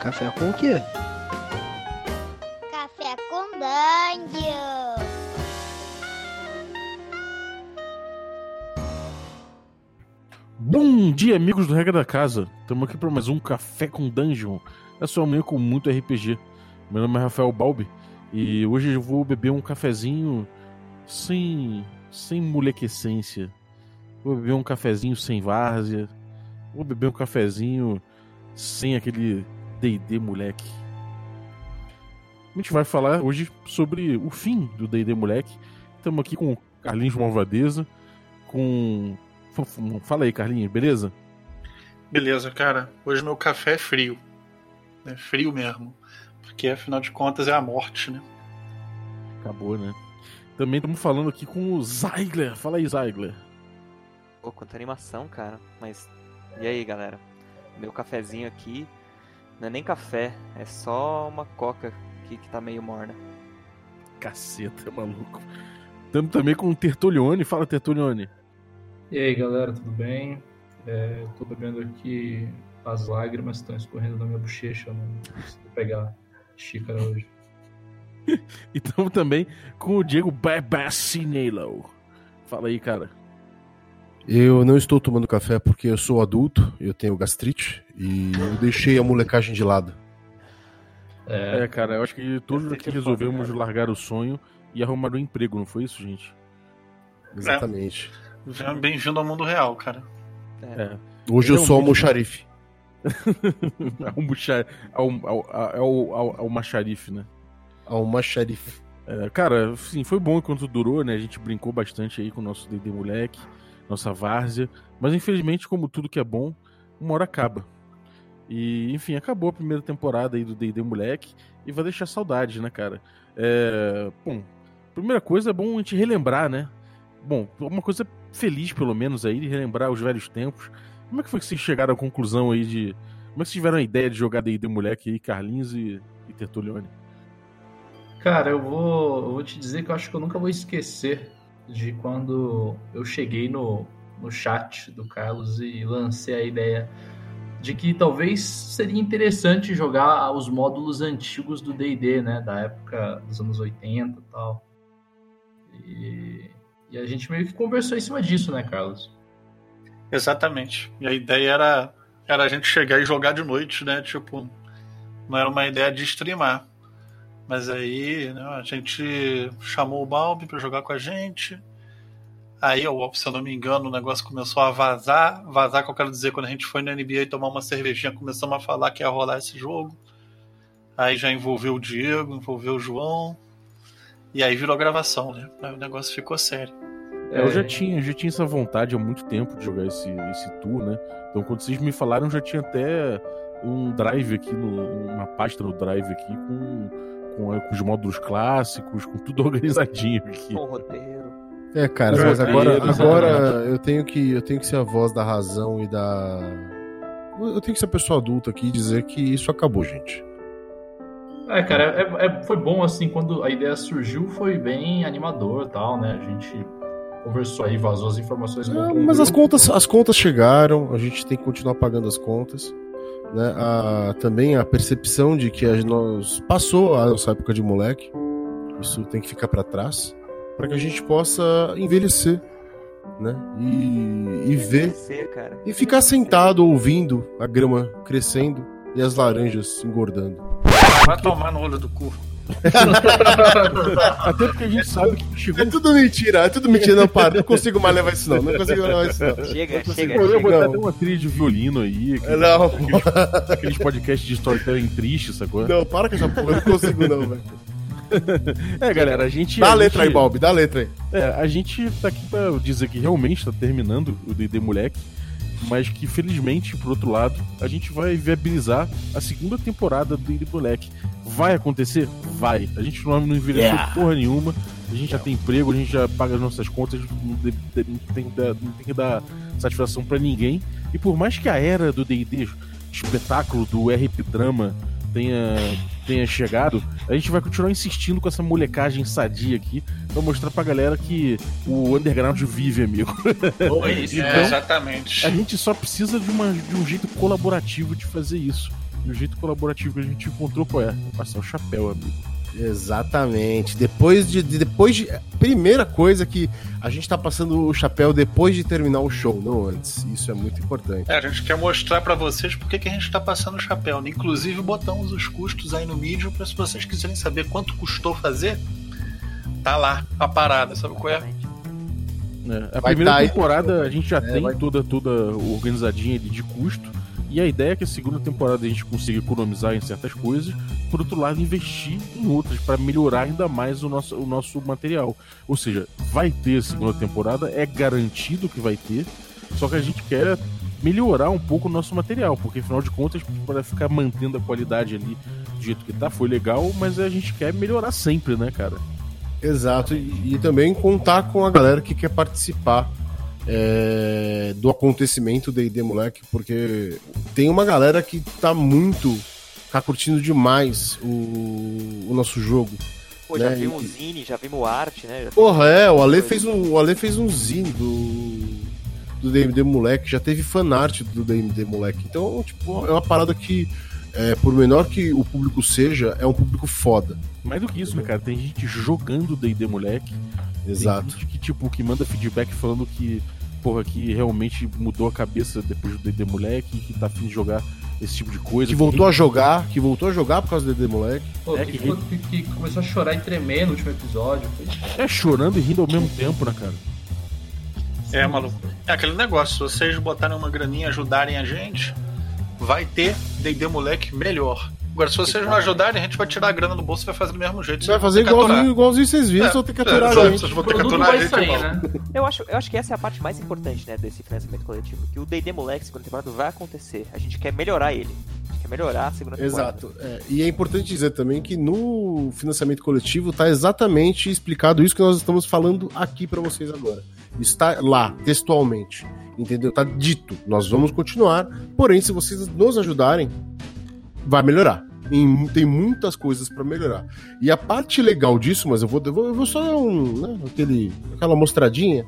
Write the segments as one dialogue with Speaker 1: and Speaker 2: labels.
Speaker 1: Café com o quê?
Speaker 2: Café com Dungeon.
Speaker 3: Bom dia, amigos do Regra da Casa. Estamos aqui para mais um Café com Dungeon. É sua manhã com muito RPG. Meu nome é Rafael Balbi e hoje eu vou beber um cafezinho sem, sem molequescência. Vou beber um cafezinho sem várzea. Vou beber um cafezinho sem aquele D&D moleque. A gente vai falar hoje sobre o fim do D&D moleque. Estamos aqui com o Carlinhos Malvadeza, com... Fala aí, Carlinhos, beleza?
Speaker 4: Beleza, cara. Hoje meu café é frio. É frio mesmo. Porque afinal de contas é a morte, né?
Speaker 3: Acabou, né? Também estamos falando aqui com o Zeigler. Fala aí, Zeigler.
Speaker 5: Pô, quanta animação, cara. Mas e aí, galera? Meu cafezinho aqui não é nem café, é só uma coca aqui que tá meio morna.
Speaker 3: Caceta, maluco. Estamos também com o Tertulione. Fala, Tertulione.
Speaker 6: E aí, galera, tudo bem? É, tô bebendo aqui as lágrimas estão escorrendo na minha bochecha, eu não consigo pegar xícara hoje.
Speaker 3: e estamos também com o Diego Babassinelo. Fala aí, cara.
Speaker 7: Eu não estou tomando café porque eu sou adulto, eu tenho gastrite e eu deixei a molecagem de lado.
Speaker 3: É, é cara, eu acho que todos aqui resolvemos largar o sonho e arrumar um emprego, não foi isso, gente?
Speaker 7: Exatamente.
Speaker 4: É. Bem-vindo ao mundo real, cara.
Speaker 7: É. Hoje eu sou almoxarife.
Speaker 3: É o Macharife, né?
Speaker 7: Almoxarife.
Speaker 3: É, cara, sim, foi bom enquanto durou, né? A gente brincou bastante aí com o nosso D&D moleque, nossa várzea. Mas infelizmente, como tudo que é bom, uma hora acaba. E, enfim, acabou a primeira temporada aí do D&D moleque e vai deixar saudade, né, cara? É, bom, primeira coisa é bom a gente relembrar, né? Bom, uma coisa feliz, pelo menos, aí, de relembrar os velhos tempos. Como é que foi que vocês chegaram à conclusão aí de. Como é que vocês tiveram a ideia de jogar D&D moleque aí, Carlinhos e, e Tertulione?
Speaker 6: Cara, eu vou, eu vou te dizer que eu acho que eu nunca vou esquecer de quando eu cheguei no, no chat do Carlos e lancei a ideia de que talvez seria interessante jogar os módulos antigos do D&D, né, da época dos anos 80 e tal. E, e a gente meio que conversou em cima disso, né, Carlos?
Speaker 4: Exatamente. E a ideia era, era a gente chegar e jogar de noite, né? Tipo, não era uma ideia de streamar. Mas aí né, a gente chamou o Balbi para jogar com a gente. Aí, se eu não me engano, o negócio começou a vazar. Vazar, que eu quero dizer, quando a gente foi na NBA tomar uma cervejinha, começamos a falar que ia rolar esse jogo. Aí já envolveu o Diego, envolveu o João. E aí virou gravação, né? Aí o negócio ficou sério.
Speaker 3: É, eu já tinha, já tinha essa vontade há muito tempo de jogar esse, esse tour, né? Então quando vocês me falaram, eu já tinha até um drive aqui, no, uma pasta no drive aqui com, com, com os módulos clássicos, com tudo organizadinho aqui.
Speaker 5: Com roteiro.
Speaker 7: É, cara, mas agora, agora eu tenho que eu tenho que ser a voz da razão e da eu tenho que ser a pessoa adulta aqui e dizer que isso acabou, gente.
Speaker 6: É, cara, é, é, foi bom assim quando a ideia surgiu, foi bem animador, tal, né? A gente conversou aí, vazou as informações.
Speaker 7: Não, mas as contas, as contas chegaram, a gente tem que continuar pagando as contas. Né? A, também a percepção de que a nós passou a nossa época de moleque, isso tem que ficar para trás, para que a gente possa envelhecer, né? E, e ver e ficar sentado ouvindo a grama crescendo e as laranjas engordando.
Speaker 4: Vai tomar no olho do cu.
Speaker 3: Até porque a gente sabe que chegou.
Speaker 7: É tudo mentira, é tudo mentira. Não, para, não consigo mais levar isso, não. Não consigo levar isso, não.
Speaker 5: Chega, chega.
Speaker 3: Eu
Speaker 5: chega.
Speaker 3: vou até uma trilha de violino aí. Aqueles,
Speaker 7: Não.
Speaker 3: Aqueles, aqueles podcasts de storytelling triste, sacou?
Speaker 7: Não, para com essa porra, eu não consigo, não, velho.
Speaker 3: É, galera, a gente.
Speaker 7: Dá a
Speaker 3: a
Speaker 7: letra aí,
Speaker 3: gente-
Speaker 7: Balbi, dá a letra aí.
Speaker 3: É, a gente tá aqui pra dizer que realmente tá terminando o D&D Moleque, mas que felizmente, por outro lado, a gente vai viabilizar a segunda temporada do D&D Moleque. Vai acontecer? Vai. A gente não, não envelheceu porra nenhuma, a gente já tem emprego, a gente já paga as nossas contas, não, tem, que dar- não tem que dar satisfação pra ninguém. E por mais que a era do D&D, espetáculo do RP Drama, tenha, tenha chegado, a gente vai continuar insistindo com essa molecagem sadia aqui pra mostrar pra galera que o underground vive, amigo.
Speaker 6: Foi isso.
Speaker 3: Então-
Speaker 4: É, exatamente.
Speaker 3: A gente só precisa de, uma, de um jeito colaborativo de fazer isso. E o jeito colaborativo que a gente encontrou qual é? Passar o chapéu, amigo.
Speaker 7: Exatamente. Depois de, de- depois de. Primeira coisa que a gente tá passando o chapéu depois de terminar o show, não antes. Isso é muito importante.
Speaker 4: É, a gente quer mostrar pra vocês por que que a gente tá passando o chapéu. né? Inclusive, botamos os custos aí no Medium pra se vocês quiserem saber quanto custou fazer, tá lá a parada, sabe qual é?
Speaker 5: Exatamente.
Speaker 3: né? A
Speaker 7: Vai
Speaker 3: primeira
Speaker 7: tá aí.
Speaker 3: temporada a gente já
Speaker 7: É,
Speaker 3: tem
Speaker 7: vai-
Speaker 3: toda, toda organizadinha ali de custo. E a ideia é que a segunda temporada a gente consiga economizar em certas coisas, por outro lado, investir em outras para melhorar ainda mais o nosso, o nosso material. Ou seja, vai ter segunda temporada, é garantido que vai ter, só que a gente quer melhorar um pouco o nosso material, porque afinal de contas, para ficar mantendo a qualidade ali do jeito que tá, foi legal, mas a gente quer melhorar sempre, né, cara?
Speaker 7: Exato. E, e também contar com a galera que quer participar é, do acontecimento D&D Moleque, porque tem uma galera que tá muito. tá curtindo demais o, o nosso jogo.
Speaker 5: Pô, já
Speaker 7: Né,
Speaker 5: vimos
Speaker 7: e-
Speaker 5: o Zine, já vimos arte, né? Já
Speaker 7: Porra, é, o Ale fez um, o Ale fez um zine do do D&D Moleque, já teve fanart do D&D Moleque. Então, tipo, é uma parada que é, por menor que o público seja, é um público foda.
Speaker 3: Mais do que isso, né, cara? Tem gente jogando D&D moleque.
Speaker 7: Exato.
Speaker 3: Tem gente que, tipo, que manda feedback falando que, porra, que realmente mudou a cabeça depois do D&D moleque, que tá afim de jogar esse tipo de coisa.
Speaker 7: Que voltou a jogar, que voltou a jogar por causa do D&D Moleque.
Speaker 6: Pô,
Speaker 3: É
Speaker 6: que,
Speaker 3: que-
Speaker 6: que- que começou a chorar e tremer no último episódio. Foi...
Speaker 3: É chorando e rindo ao mesmo tempo, né, cara?
Speaker 4: É, maluco. É aquele negócio, se vocês botarem uma graninha e ajudarem a gente, vai ter D&D moleque melhor. Agora, se vocês não ajudarem, a gente vai tirar a grana do bolso e vai fazer do mesmo jeito.
Speaker 7: Você vai fazer
Speaker 4: ter
Speaker 7: igualzinho, igualzinho vocês viram,
Speaker 4: É,
Speaker 7: só tem que
Speaker 4: é,
Speaker 7: aturar
Speaker 4: exato,
Speaker 7: a gente.
Speaker 4: vocês vão ter que
Speaker 6: produto
Speaker 4: aturar a
Speaker 6: vai
Speaker 4: gente
Speaker 6: sair, né?
Speaker 5: Eu acho, eu acho que essa é a parte mais importante, né, desse financiamento coletivo. Que o D&D Moleque, segunda temporada, vai acontecer. A gente quer melhorar ele. A gente quer melhorar a segunda temporada.
Speaker 7: Exato. É, e é importante dizer também que no financiamento coletivo tá exatamente explicado isso que nós estamos falando aqui para vocês agora. Está lá, textualmente. Entendeu? Tá dito. Nós vamos continuar. Porém, se vocês nos ajudarem, vai melhorar. Em- tem muitas coisas para melhorar. E a parte legal disso, mas eu vou, eu vou, eu vou só dar um, né, aquele, aquela mostradinha.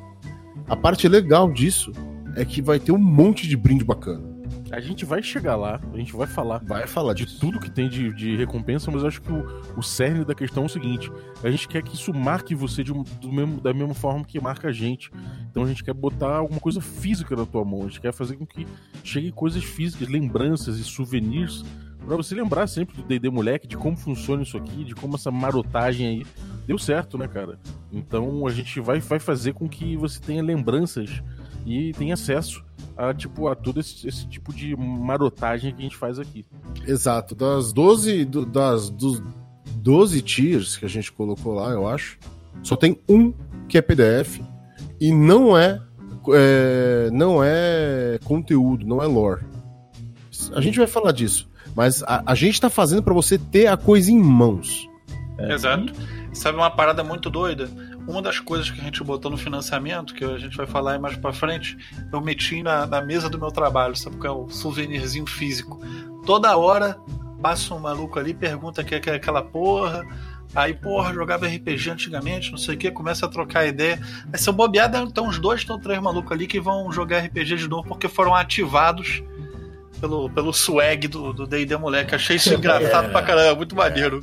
Speaker 7: A parte legal disso é que vai ter um monte de brinde bacana.
Speaker 3: A gente vai chegar lá, a gente vai falar
Speaker 7: Vai falar
Speaker 3: de
Speaker 7: disso.
Speaker 3: tudo que tem de, de recompensa, mas eu acho que o, o cerne da questão é o seguinte: a gente quer que isso marque você de um- do mesmo, da mesma forma que marca a gente. Então a gente quer botar alguma coisa física na tua mão, a gente quer fazer com que chegue coisas físicas, lembranças e souvenirs pra você lembrar sempre do D&D moleque, de como funciona isso aqui, de como essa marotagem aí deu certo, né, cara? Então a gente vai, vai fazer com que você tenha lembranças e tenha acesso a tipo a todo esse, esse tipo de marotagem que a gente faz aqui.
Speaker 7: Exato, das 12, do- das, dos 12 tiers que a gente colocou lá, eu acho, só tem um que é PDF e não é, é, não é conteúdo, não é lore. A gente vai falar disso, mas a, a gente tá fazendo pra você ter a coisa em mãos.
Speaker 4: Exato. Sabe uma parada muito doida? Uma das coisas que a gente botou no financiamento, que a gente vai falar mais pra frente, eu meti na, na mesa do meu trabalho, sabe qual é o souvenirzinho físico. Toda hora passa um maluco ali, pergunta o que é aquela porra. Aí, porra, jogava RPG antigamente, não sei o que, começa a trocar ideia. Aí, se eu bobear, tem uns dois, tem três malucos ali que vão jogar RPG de novo porque foram ativados pelo, pelo swag do do D&D moleque. Achei isso engraçado pra caramba, muito maneiro.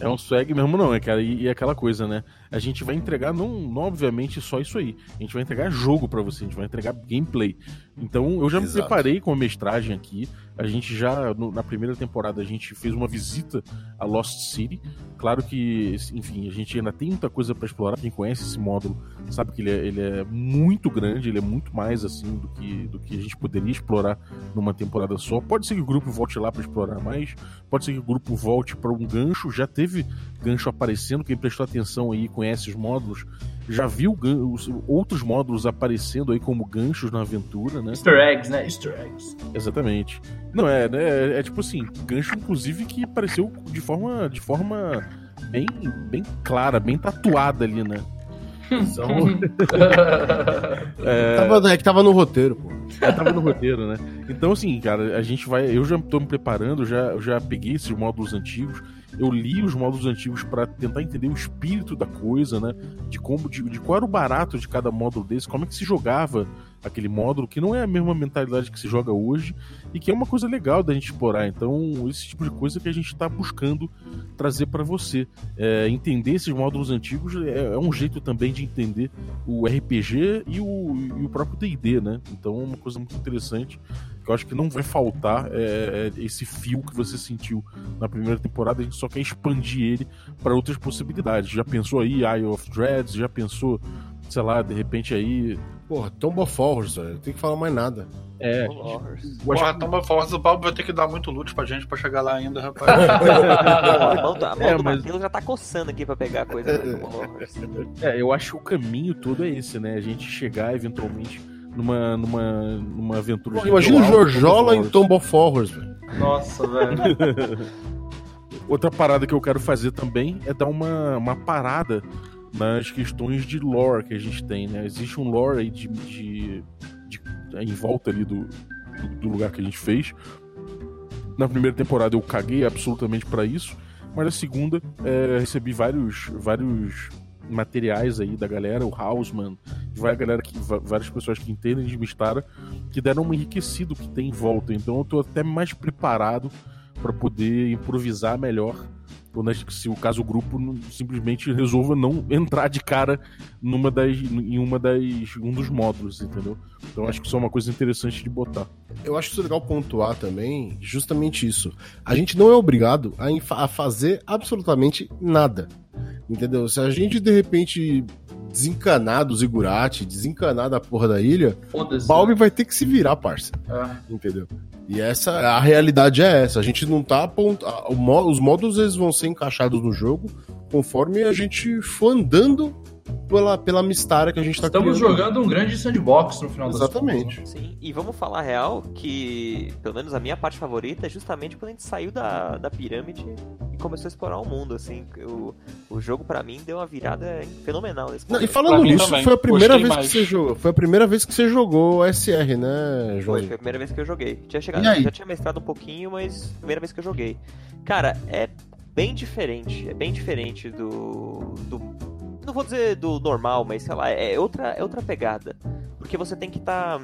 Speaker 3: É um swag mesmo, não, é, cara. E, e aquela coisa, né? A gente vai entregar, não, não obviamente só isso aí. A gente vai entregar jogo pra você, a gente vai entregar gameplay. Então, eu já me
Speaker 7: Exato.
Speaker 3: preparei com a mestragem aqui. A gente já, no- na primeira temporada, a gente fez uma visita a Lost City. Claro que, enfim, a gente ainda tem muita coisa pra explorar. Quem conhece esse módulo sabe que ele é, ele é muito grande, ele é muito mais assim do que, do que a gente poderia explorar numa temporada só. Pode ser que o grupo volte lá pra explorar mais, pode ser que o grupo volte pra um gancho. Já teve gancho aparecendo, quem prestou atenção aí conhece os módulos, já viu outros módulos aparecendo aí como ganchos na aventura, né?
Speaker 6: Easter eggs, né? Easter eggs.
Speaker 3: Exatamente. Não, é, né, é, é tipo assim, gancho inclusive que apareceu de forma, de forma bem, bem clara, bem tatuada ali, né? Então, é,
Speaker 7: Tava, é que tava no roteiro, pô.
Speaker 3: é, tava no roteiro, né? Então, assim, cara, a gente vai. Eu já tô me preparando, já, eu já peguei esses módulos antigos. Eu li os módulos antigos pra tentar entender o espírito da coisa, né? De como, de, de qual era o barato de cada módulo desse, como é que se jogava aquele módulo, que não é a mesma mentalidade que se joga hoje e que é uma coisa legal da gente explorar. Então, esse tipo de coisa que a gente está buscando trazer para você. É, entender esses módulos antigos é, é, um jeito também de entender o RPG e o, e o próprio DD, né? Então, é uma coisa muito interessante que eu acho que não vai faltar é, é, esse fio que você sentiu na primeira temporada. A gente só quer expandir ele para outras possibilidades. Já pensou aí Eye of Dreads? Já pensou, sei lá, de repente aí.
Speaker 7: Porra, Tomb of Horrors, velho. Tem que falar mais nada.
Speaker 3: É.
Speaker 4: Porra, Tomb of Horrors, o Balbo vai ter que dar muito loot pra gente pra chegar lá ainda, rapaz.
Speaker 5: a mão, do- a mão
Speaker 3: É,
Speaker 5: do
Speaker 3: mas-
Speaker 5: Matheus já tá coçando aqui pra pegar a coisa. né?
Speaker 3: É, eu acho que o caminho todo é esse, né? A gente chegar eventualmente numa, numa, numa aventura.
Speaker 7: Porra, imagina o Jorjola em
Speaker 3: Tomb of
Speaker 7: Tomb of Horrors, velho.
Speaker 6: Nossa, velho.
Speaker 3: Outra parada que eu quero fazer também é dar uma, uma parada nas questões de lore que a gente tem, né? Existe um lore aí de, de- de- em volta ali do, do, do lugar que a gente fez. Na primeira temporada eu caguei absolutamente pra isso, mas na segunda é, recebi vários, vários materiais aí da galera, o Hausman, vai galera que, várias pessoas que entendem de Mistara, que deram um enriquecido que tem em volta. Então eu tô até mais preparado para poder improvisar melhor se o caso o grupo simplesmente resolva não entrar de cara numa das em uma das um dos módulos, entendeu? Então acho que isso é uma coisa interessante de botar.
Speaker 7: Eu acho isso legal pontuar também, justamente isso. A gente não é obrigado a, a fazer absolutamente nada. Entendeu? Se a gente de repente desencanar do Zigurati, desencanar da porra da ilha. Balbi vai ter que se virar, parça.
Speaker 6: É.
Speaker 7: Entendeu? E essa, a realidade é essa. A gente não tá apontando. Os módulos eles vão ser encaixados no jogo conforme a gente for andando pela, pela Mistara que a gente tá
Speaker 6: Estamos
Speaker 7: criando.
Speaker 6: jogando um grande sandbox no final das
Speaker 7: Exatamente.
Speaker 6: contas.
Speaker 5: Sim, e vamos falar a real que, pelo menos a minha parte favorita é justamente quando a gente saiu da, da pirâmide começou a explorar o mundo, assim. O, o jogo, pra mim, deu uma virada fenomenal nesse
Speaker 7: Não, e falando nisso,
Speaker 4: também.
Speaker 7: foi a primeira
Speaker 4: Gostei
Speaker 7: vez
Speaker 4: mais.
Speaker 7: que você jogou. Foi a primeira vez que você jogou SR, né,
Speaker 5: Foi,
Speaker 7: João?
Speaker 5: foi a primeira vez que eu joguei. Tinha chegado, já tinha mestrado um pouquinho, mas primeira vez que eu joguei. Cara, é bem diferente. É bem diferente do. do não vou dizer do normal, mas sei lá, é outra, é outra pegada. Porque você tem que estar.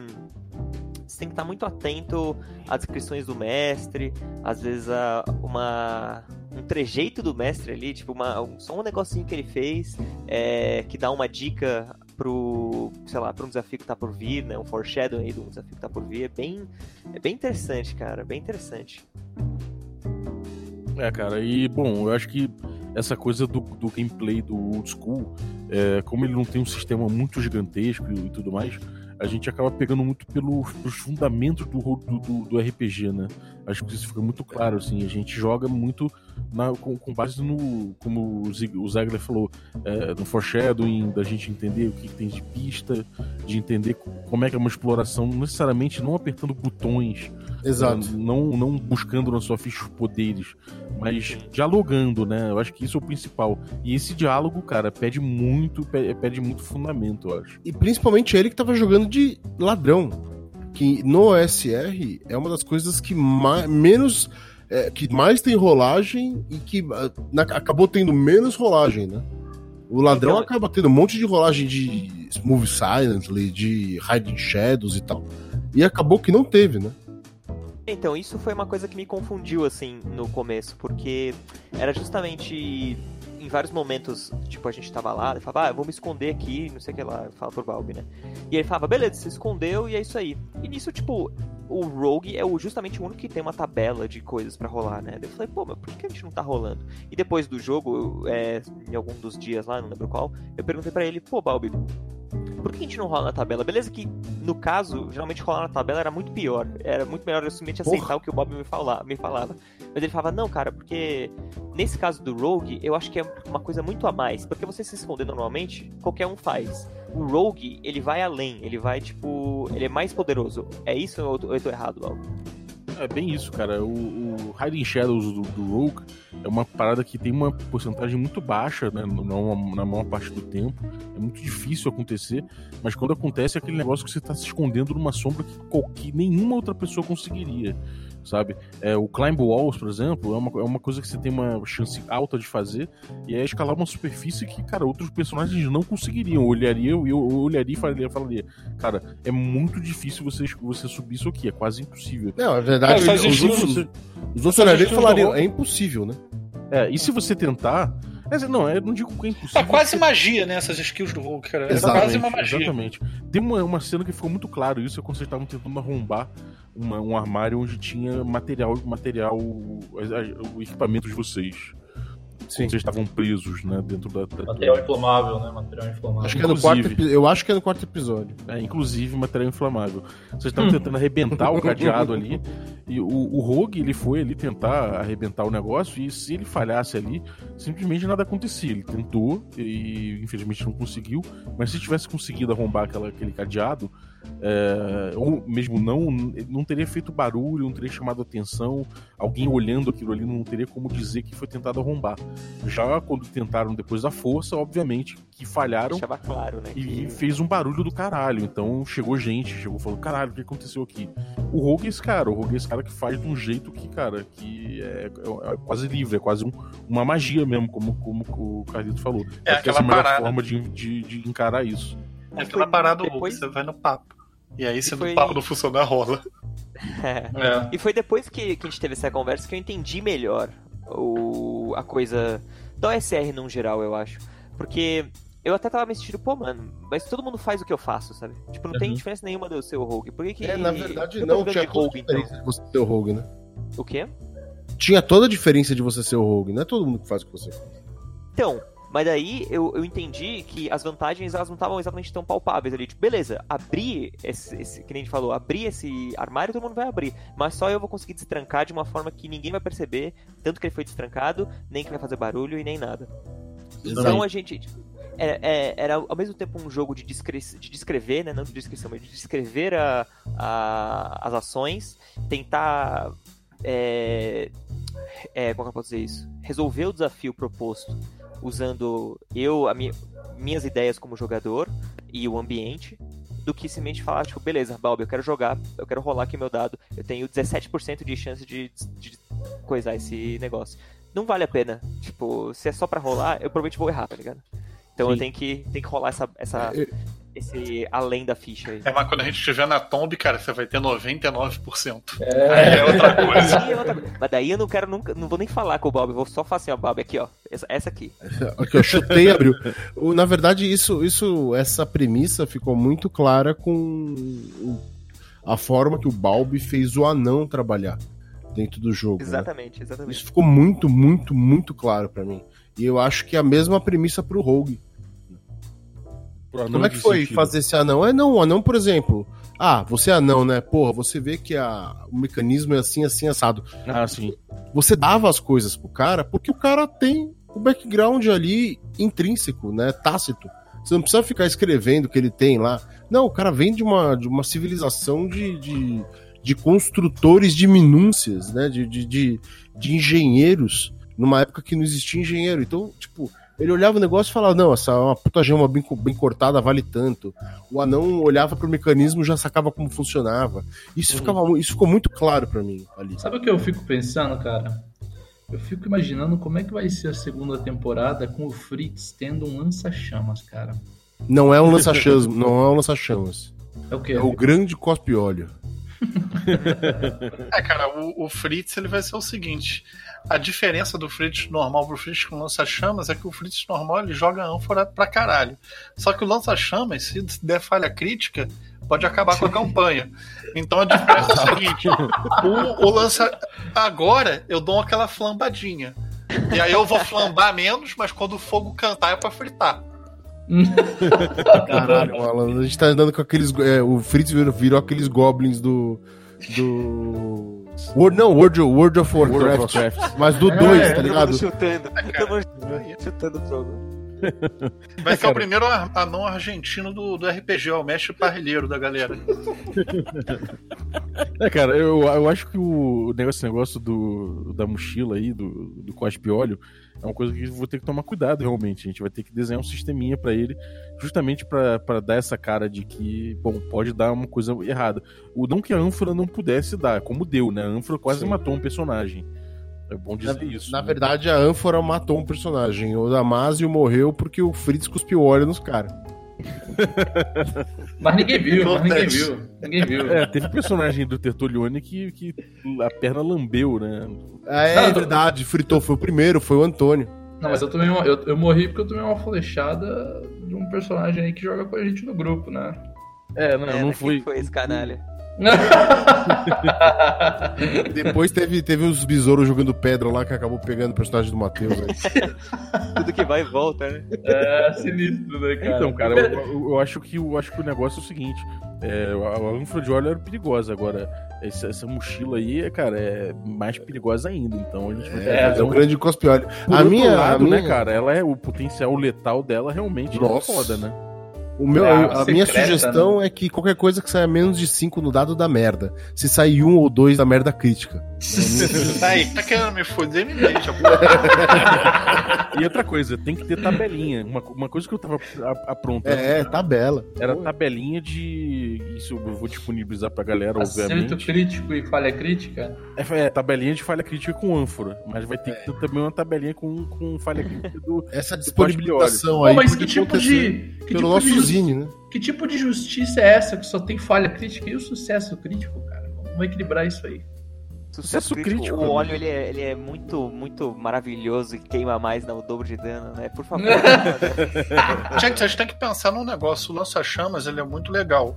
Speaker 5: você tem que estar muito atento às descrições do mestre, às vezes a uma um trejeito do mestre ali, tipo uma, um- só um negocinho que ele fez é, que dá uma dica pro, sei lá, para um desafio que tá por vir, né, um foreshadow aí do desafio que tá por vir, é bem é bem interessante, cara, bem interessante.
Speaker 3: É, cara, e bom, eu acho que essa coisa do, do gameplay do old school, é, como ele não tem um sistema muito gigantesco e, tudo mais, a gente acaba pegando muito pelo, pelos fundamentos do, do, do- RPG, né? Acho que isso fica muito claro, assim, a gente joga muito na- com, com base no, como o Zagler falou, é, no foreshadowing, da gente entender o que, que tem de pista, de entender como é que é uma exploração, necessariamente não apertando botões,
Speaker 7: Exato.
Speaker 3: não, não buscando na sua ficha os poderes, mas dialogando, né? Eu acho que isso é o principal. E esse diálogo, cara, pede muito, pe- pede muito fundamento, eu acho.
Speaker 7: E principalmente ele que tava jogando de ladrão. Que no OSR é uma das coisas que mais, menos. é, que mais tem rolagem e que ah, na- acabou tendo menos rolagem, né? O ladrão
Speaker 5: Então-
Speaker 7: acaba tendo um monte de rolagem de Smooth Silently, de Hiding Shadows e tal. E acabou que não teve, né?
Speaker 5: Então, isso foi uma coisa que me confundiu, assim, no começo, porque era justamente em vários momentos, tipo, a gente tava lá, ele falava, ah, eu vou me esconder aqui, não sei o que lá, fala pro Balbi, né? E ele falava, beleza, se escondeu e é isso aí. E nisso, tipo, o Rogue é o, justamente o único que tem uma tabela de coisas pra rolar, né? Eu falei, pô, mas por que a gente não tá rolando? E depois do jogo, é, em algum dos dias lá, não lembro qual, eu perguntei pra ele, pô, Balbi, por que a gente não rola na tabela? Beleza que, no caso, geralmente rolar na tabela era muito pior. Era muito melhor eu simplesmente
Speaker 7: Porra.
Speaker 5: aceitar o que o Bob me, fala, me falava. Mas ele falava, não, cara, porque nesse caso do Rogue, eu acho que é uma coisa muito a mais. Porque você se esconder normalmente, qualquer um faz. O Rogue, ele vai além, ele vai, tipo, ele é mais poderoso. É isso ou eu tô, errado, Bob?
Speaker 3: É bem isso, cara. O, o Hiding Shadows do, do Rogue é uma parada que tem uma porcentagem muito baixa, né? Na, na maior parte do tempo. É muito difícil acontecer, mas quando acontece é aquele negócio que você tá se escondendo numa sombra que, qualquer, nenhuma outra pessoa conseguiria sabe? É, o Climb Walls, por exemplo, é uma, é uma coisa que você tem uma chance alta de fazer, e é escalar uma superfície que, cara, outros personagens não conseguiriam. Eu olharia, eu, eu olharia e falaria, falaria, cara, é muito difícil você, você subir isso aqui, é quase impossível.
Speaker 7: Não, na verdade,
Speaker 4: Cara,
Speaker 7: os,
Speaker 4: faz
Speaker 7: os, outros- os outros olhariam e falariam, é impossível, né?
Speaker 3: É, e se você tentar. É, não, eu não digo que é impossível.
Speaker 4: É quase
Speaker 3: porque-
Speaker 4: magia, né? Essas skills do Hulk, cara. É
Speaker 7: Exatamente,
Speaker 4: quase uma magia.
Speaker 3: Exatamente. Tem uma, uma cena que ficou muito claro isso, é quando vocês estavam tentando arrombar uma- um armário onde tinha material, material, as- o equipamento de vocês.
Speaker 7: Sim.
Speaker 3: Vocês estavam presos, né, dentro da. da-
Speaker 6: Material inflamável, né? Material inflamável.
Speaker 7: Acho que é no quarto, eu acho que é no quarto episódio.
Speaker 3: É, inclusive material inflamável. Vocês estavam tentando arrebentar o cadeado ali. E o, o Rogue, ele foi ali tentar arrebentar o negócio. E se ele falhasse ali, simplesmente nada acontecia. Ele tentou e infelizmente não conseguiu. Mas se tivesse conseguido arrombar aquela, aquele cadeado, é, ou mesmo não, não teria feito barulho, não teria chamado atenção. Alguém olhando aquilo ali não teria como dizer que foi tentado arrombar. Já quando tentaram depois da força, obviamente que falharam.
Speaker 5: Deixava claro, né?
Speaker 3: E
Speaker 5: que-
Speaker 3: fez um barulho do caralho. Então chegou gente, chegou falando, caralho, o que aconteceu aqui? O Rogue é esse cara, o Rogue é esse cara que faz de um jeito que, cara, que é, é- é quase livre, é quase um- uma magia mesmo, como, como o Carlito falou.
Speaker 4: É
Speaker 3: Acho que essa
Speaker 4: aquela
Speaker 3: a melhor
Speaker 4: parada.
Speaker 3: forma de, de, de encarar isso.
Speaker 4: É aquela parada
Speaker 5: depois-
Speaker 4: você vai no papo. E aí, se
Speaker 5: foi-
Speaker 4: o papo não funcionar, rola.
Speaker 5: É.
Speaker 6: É.
Speaker 5: E foi depois que, que a gente teve essa conversa que eu entendi melhor o, a coisa da OSR num geral, eu acho. Porque eu até tava me sentindo, pô, mano, mas todo mundo faz o que eu faço, sabe? Tipo, não tem
Speaker 6: Uhum.
Speaker 5: diferença nenhuma do seu Rogue. Por que que...
Speaker 7: É, na verdade,
Speaker 5: eu
Speaker 7: não tinha
Speaker 5: de
Speaker 7: toda a
Speaker 5: Rogue, então?
Speaker 7: diferença de você ser o Rogue, né?
Speaker 5: O quê?
Speaker 7: Tinha toda a diferença de você ser o Rogue, não é todo mundo que faz o que você faz.
Speaker 5: Então, mas daí eu, eu entendi que as vantagens elas não estavam exatamente tão palpáveis ali. Tipo, beleza, abrir esse, esse, que nem a gente falou, abrir esse armário todo mundo vai abrir. Mas só eu vou conseguir destrancar de uma forma que ninguém vai perceber, tanto que ele foi destrancado, nem que vai fazer barulho e nem nada. Então a gente. Era, é- era ao mesmo tempo um jogo de, descre de descrever, né? Não de descrição, mas de descrever a, a- as ações, tentar. É, é, como é que eu posso dizer isso? Resolver o desafio proposto usando eu, minha, minhas ideias como jogador e o ambiente, do que simplesmente falar, tipo, beleza, Balbi, eu quero jogar, eu quero rolar aqui meu dado, eu tenho 17% de chance de, de coisar esse negócio. Não vale a pena. Tipo, se é só pra rolar, eu provavelmente vou errar, tá ligado? Então eu
Speaker 3: Sim.
Speaker 5: tenho que, tenho que rolar essa, essa,
Speaker 7: É,
Speaker 5: esse além da ficha aí.
Speaker 4: É, mas quando a gente estiver na tomb, cara, você vai ter 99%.
Speaker 6: É.
Speaker 4: É outra coisa.
Speaker 5: É outra coisa. Mas daí eu não quero nunca, não vou nem falar com o Bob, eu vou só falar assim, ó, Bob, aqui, ó, essa, essa aqui.
Speaker 7: Aqui, eu chutei e abriu. Na verdade, isso, isso, essa premissa ficou muito clara com a forma que o Balbi fez o anão trabalhar dentro do jogo. né?
Speaker 5: Exatamente, exatamente.
Speaker 7: Isso ficou muito, muito, muito claro pra mim. E eu acho que é a mesma premissa pro Rogue. Como é que foi
Speaker 3: sentido.
Speaker 7: fazer esse anão? É não, o anão, por exemplo. Ah, você é anão, né? Porra, você vê que a, o mecanismo é assim, assim, assado.
Speaker 3: Ah, sim.
Speaker 7: Você dava as coisas pro cara porque o cara tem o background ali intrínseco, né? Tácito. Você não precisa ficar escrevendo o que ele tem lá. Não, o cara vem de uma, de uma civilização de, de, de construtores de minúcias, né? De, de, de, de engenheiros, numa época que não existia engenheiro. Então, tipo, ele olhava o negócio e falava: Não, essa é uma puta gema bem, bem cortada vale tanto. O anão olhava pro mecanismo e já sacava como funcionava. Isso,
Speaker 3: Uhum.
Speaker 7: ficava, isso ficou muito claro pra mim ali.
Speaker 6: Sabe o que eu fico pensando, cara? Eu fico imaginando como é que vai ser a segunda temporada com o Fritz tendo um lança-chamas, cara.
Speaker 7: Não é um lança-chamas, não é um lança-chamas.
Speaker 6: É o quê?
Speaker 7: É o grande cospe-óleo.
Speaker 4: É, cara, o, o Fritz ele vai ser o seguinte: a diferença do Fritz normal pro Fritz com lança-chamas é que o Fritz normal ele joga ânfora pra caralho. Só que o lança-chamas, se der falha crítica, pode acabar com a campanha. Então a diferença é o seguinte: o, o lança. Agora eu dou aquela flambadinha. E aí eu vou flambar menos, mas quando o fogo cantar é pra fritar.
Speaker 7: Caralho, Alan, a gente tá andando com aqueles. é, o Fritz virou, virou aqueles goblins do. Do. World, não, World, World of
Speaker 3: World of
Speaker 7: Warcraft.
Speaker 3: Warcraft.
Speaker 7: Mas do
Speaker 6: É,
Speaker 7: 2, tá
Speaker 5: Todo
Speaker 7: ligado?
Speaker 5: chutando, chutando o jogo.
Speaker 4: Vai
Speaker 3: É,
Speaker 4: ser o primeiro anão argentino do, do RPG, ó, o mestre parrilheiro da galera.
Speaker 3: É, cara, eu, eu acho que o negócio, esse negócio do, da mochila aí, do, do cospe óleo, é uma coisa que eu vou ter que tomar cuidado realmente. A gente vai ter que desenhar um sisteminha pra ele, justamente pra pra dar essa cara de que, bom, pode dar uma coisa errada. O não que a ânfora não pudesse dar, como deu, né? A ânfora quase
Speaker 7: Sim.
Speaker 3: matou um personagem. É bom
Speaker 7: Na,
Speaker 3: dizer isso.
Speaker 7: na
Speaker 3: né?
Speaker 7: verdade, a ânfora matou um personagem. O Damasio morreu porque o Fritz cuspiu óleo nos caras.
Speaker 6: Mas ninguém viu, mas ninguém viu. Ninguém viu.
Speaker 3: É, teve personagem do Tertulione que, que a perna lambeu, né?
Speaker 7: É,
Speaker 6: Não,
Speaker 7: é
Speaker 6: eu tô-
Speaker 7: verdade, fritou. Foi o primeiro, foi o Antônio.
Speaker 6: Não, mas eu tomei uma, eu, eu morri porque eu tomei uma flechada de um personagem aí que joga com a gente no grupo, né?
Speaker 3: É, não,
Speaker 5: É,
Speaker 3: não
Speaker 5: quem
Speaker 3: foi.
Speaker 5: foi esse canalha?
Speaker 7: Depois teve, teve uns besouros jogando pedra lá que acabou pegando o personagem do Matheus.
Speaker 5: Tudo que vai e volta, né?
Speaker 6: é sinistro, né, cara?
Speaker 3: Então, cara, eu, eu- eu acho que, eu acho que o negócio é o seguinte: é, a, ânfora de óleo era perigosa, agora essa, essa mochila aí, cara, é mais perigosa ainda. Então a gente vai
Speaker 7: É,
Speaker 3: fazer
Speaker 7: é
Speaker 3: um-
Speaker 7: grande cospe óleo.
Speaker 3: Por
Speaker 7: A
Speaker 3: outro
Speaker 7: minha,
Speaker 3: lado,
Speaker 7: a minha,
Speaker 3: né, cara, ela é o potencial letal dela realmente
Speaker 7: Nossa.
Speaker 3: é foda, né?
Speaker 7: O meu,
Speaker 6: É, a
Speaker 7: a minha
Speaker 6: secreta,
Speaker 7: sugestão é que qualquer coisa que saia menos de 5 no dado dá merda. Se sair um ou dois, dá merda crítica.
Speaker 4: Tá aí, tá querendo me foder, me deixa, pô.
Speaker 3: E outra coisa, tem que ter tabelinha. Uma, uma coisa que eu tava a- aprontando
Speaker 7: É, tabela.
Speaker 3: era tabelinha de. Isso eu vou disponibilizar pra galera,
Speaker 6: Acerto
Speaker 3: obviamente.
Speaker 6: crítico e falha crítica?
Speaker 3: É, é, tabelinha de falha crítica com ânfora. Mas vai ter que ter também uma tabelinha com, com falha crítica do.
Speaker 7: Essa disponibilização
Speaker 6: Pô,
Speaker 7: aí
Speaker 6: mas
Speaker 7: pode
Speaker 6: que tipo de. Que
Speaker 7: pelo
Speaker 6: tipo
Speaker 7: nosso
Speaker 6: de,
Speaker 7: né?
Speaker 6: que tipo de justiça é essa que só tem falha crítica e o sucesso crítico, cara? Vamos equilibrar isso aí.
Speaker 3: Sucesso crítico,
Speaker 5: O
Speaker 3: né?
Speaker 5: óleo ele é, ele é muito, muito maravilhoso e queima mais, não, o dobro de dano, né? Por favor.
Speaker 4: Gente, vocês têm que pensar num negócio. O lança-chamas ele é muito legal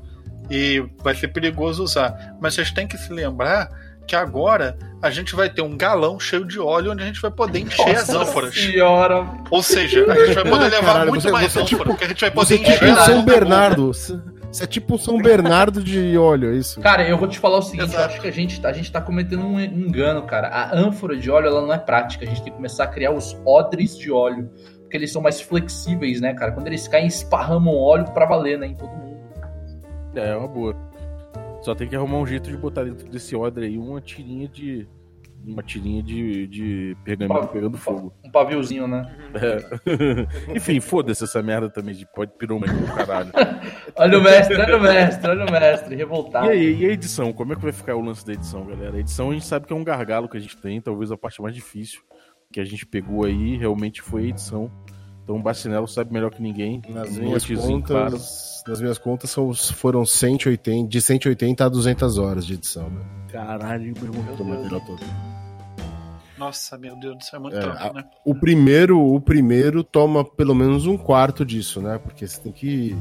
Speaker 4: e vai ser perigoso usar. Mas vocês têm que se lembrar que agora a gente vai ter um galão cheio de óleo onde a gente vai poder encher as ânforas.
Speaker 6: senhora.
Speaker 4: Ou seja, a gente vai poder levar
Speaker 7: caralho,
Speaker 4: muito
Speaker 7: você-
Speaker 4: mais
Speaker 7: você é
Speaker 4: ânfora,
Speaker 7: tipo-
Speaker 4: porque a gente vai poder
Speaker 7: é tipo
Speaker 4: encher
Speaker 7: um
Speaker 4: a
Speaker 7: São. Bernardo. Você é tipo um São Bernardo de óleo, é isso?
Speaker 6: Cara, eu vou te falar o seguinte, eu
Speaker 4: Exato.
Speaker 6: acho que a gente, a gente tá cometendo um engano, cara. A ânfora de óleo, ela não é prática. A gente tem que começar a criar os odres de óleo. Porque eles são mais flexíveis, né, cara? Quando eles caem, esparramam óleo pra valer, né, em todo mundo.
Speaker 3: É, é uma boa. Só tem que arrumar um jeito de botar dentro desse odre aí uma tirinha de. Uma tirinha de, de pergaminho pegando fogo.
Speaker 6: Um paviozinho, né?
Speaker 3: É. Enfim, foda-se essa merda também de pode piromania do caralho.
Speaker 6: Olha o mestre, olha o mestre, olha o mestre, revoltado.
Speaker 3: E aí, e a edição? Como é que vai ficar o lance da edição, galera? A edição a gente sabe que é um gargalo que a gente tem, talvez a parte mais difícil que a gente pegou aí realmente foi a edição. Então o Bacinello sabe melhor que ninguém.
Speaker 7: Nas minhas
Speaker 3: Noitezinho, claro.
Speaker 7: contas, nas minhas contas são, foram 180, de 180 a 200 horas de edição, né?
Speaker 3: Caralho, meu irmão.
Speaker 7: Do material todo.
Speaker 4: Nossa, meu Deus, isso é muito
Speaker 7: É,
Speaker 4: trampo,
Speaker 7: a-
Speaker 4: né?
Speaker 7: O primeiro, o primeiro toma pelo menos um quarto disso, né? Porque você tem que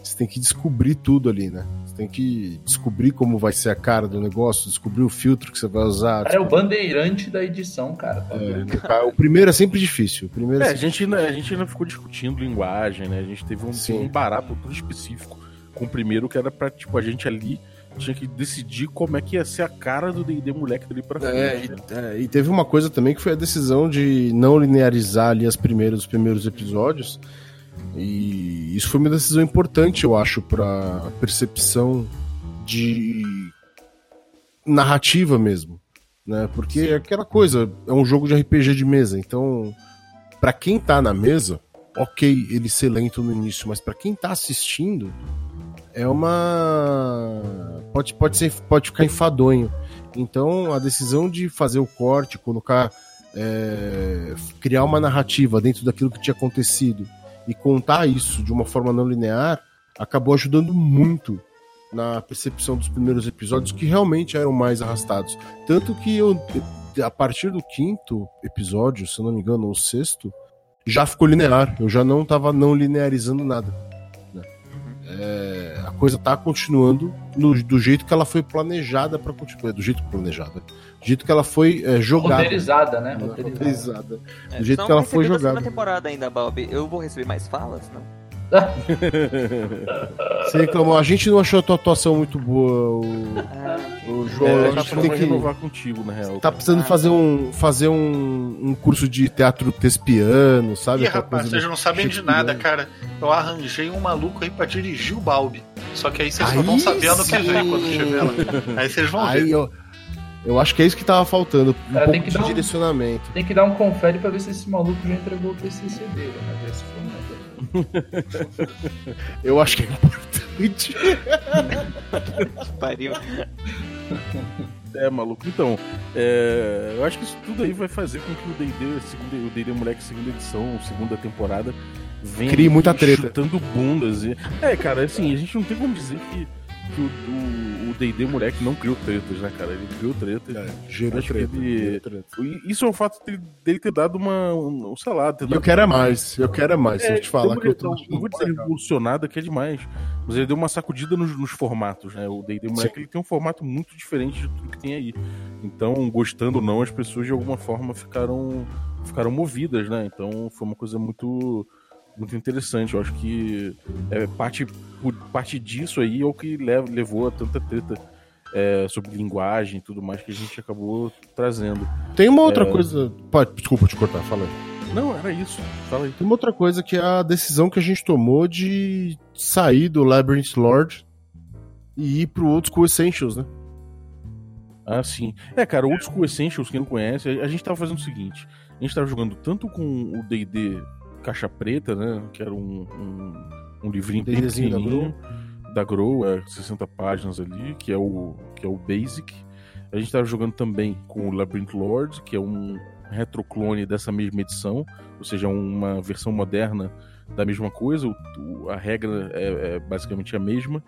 Speaker 7: você tem que descobrir tudo ali, né? Você tem que descobrir como vai ser a cara do negócio, descobrir o filtro que você vai usar.
Speaker 6: Cara, é o bandeirante da edição, cara.
Speaker 7: É, o primeiro é sempre difícil. O primeiro é,
Speaker 3: É, a
Speaker 7: sempre
Speaker 3: gente, ainda, a gente ainda ficou discutindo linguagem, né? A gente teve um,
Speaker 7: Sim.
Speaker 3: um barato todo específico com o primeiro, que era pra, tipo, a gente ali tinha que decidir como é que ia ser a cara do D&D moleque dali pra
Speaker 7: É,
Speaker 3: frente. né?
Speaker 7: e, é, e teve uma coisa também que foi a decisão de não linearizar ali as primeiras, os primeiros episódios. E isso foi uma decisão importante, eu acho, pra percepção de narrativa mesmo. Né? Porque é aquela coisa, é um jogo de RPG de mesa, então pra quem tá na mesa, ok ele ser lento no início, mas pra quem tá assistindo, é uma. Pode, pode, ser, pode ficar enfadonho. Então, a decisão de fazer o corte, colocar. é, criar uma narrativa dentro daquilo que tinha acontecido e contar isso de uma forma não linear acabou ajudando muito na percepção dos primeiros episódios que realmente eram mais arrastados. Tanto que eu, a partir do quinto episódio, se eu não me engano, ou sexto, já ficou linear. Eu já não estava não linearizando nada. né? É, a coisa tá continuando no- do jeito que ela foi planejada para continuar. Do jeito planejada. Do jeito que ela foi é, jogada.
Speaker 6: Roteirizada, né? Roteirizada.
Speaker 5: É,
Speaker 7: Do jeito
Speaker 5: só
Speaker 7: que ela foi jogada.
Speaker 5: segunda temporada ainda, Bob. Eu vou receber mais falas, não?
Speaker 7: Você reclamou, a gente não achou a tua atuação muito boa, o, o João.
Speaker 3: É,
Speaker 7: a gente tem que.
Speaker 3: renovar contigo, na real.
Speaker 7: Tá precisando fazer um, fazer um, um curso de teatro tespiano, sabe?
Speaker 4: Ih, rapaz, vocês não sabem de nada, cara. Eu arranjei um maluco aí pra dirigir o Balbi. Só que aí vocês só
Speaker 7: Aí
Speaker 4: vão saber ano que vem quando estiver lá. Aí vocês vão
Speaker 7: Aí
Speaker 4: ver.
Speaker 7: eu, eu acho que é isso que tava faltando. Um
Speaker 6: Cara, tem
Speaker 7: pouco
Speaker 6: que
Speaker 7: de
Speaker 6: dar um-
Speaker 7: direcionamento.
Speaker 6: Tem que dar um confere pra ver se esse maluco já entregou o TCC dele, né? Ver se foi, né?
Speaker 7: Eu acho que é importante.
Speaker 5: Que pariu.
Speaker 3: É, maluco. Então, é, eu acho que isso tudo aí vai fazer com que o D&D, segunda- o D&D Moleque segunda edição, segunda temporada, venha
Speaker 7: Crie muita treta.
Speaker 3: chutando bundas. E... É, cara, assim, a gente não tem como dizer que, que o- o o D&D Moleque não criou tretas, né, cara? Ele criou tretas.
Speaker 7: É, gerou
Speaker 3: Acho que
Speaker 7: treta,
Speaker 3: ele-
Speaker 7: gerou treta.
Speaker 3: Isso é o fato dele, ter dado uma, um, sei lá, ter dado
Speaker 7: eu quero é mais, eu quero é mais. Se eu te falar que eu tô
Speaker 3: não, vou dizer revolucionada, que é demais. Mas ele deu uma sacudida nos, nos formatos, né? O D&D Moleque ele tem um formato muito diferente de tudo que tem aí. Então, gostando ou não, as pessoas de alguma forma ficaram, ficaram movidas, né? Então, foi uma coisa muito muito interessante. Eu acho que é, parte, parte disso aí é o que lev- levou a tanta treta é, sobre linguagem e tudo mais que a gente acabou trazendo.
Speaker 7: Tem uma outra
Speaker 3: É.
Speaker 7: coisa. Pode, desculpa te cortar, fala aí.
Speaker 3: Não, era isso. Fala aí.
Speaker 7: Tem uma outra coisa que é a decisão que a gente tomou de sair do Labyrinth Lord e ir pro Old School Essentials, né?
Speaker 3: Ah, sim. É, cara, Old School Essentials, quem não conhece, a gente tava fazendo o seguinte: a gente tava jogando tanto com o DD Caixa Preta, né? Que era um, um, um livrinho
Speaker 7: D&Dzinho da
Speaker 3: pequenininho, da Grow, é 60 páginas ali, que é o, que é o Basic. A gente tava jogando também com o Labyrinth Lord, que é um retroclone dessa mesma edição, ou seja, uma versão moderna da mesma coisa, o- a regra é, é basicamente a mesma.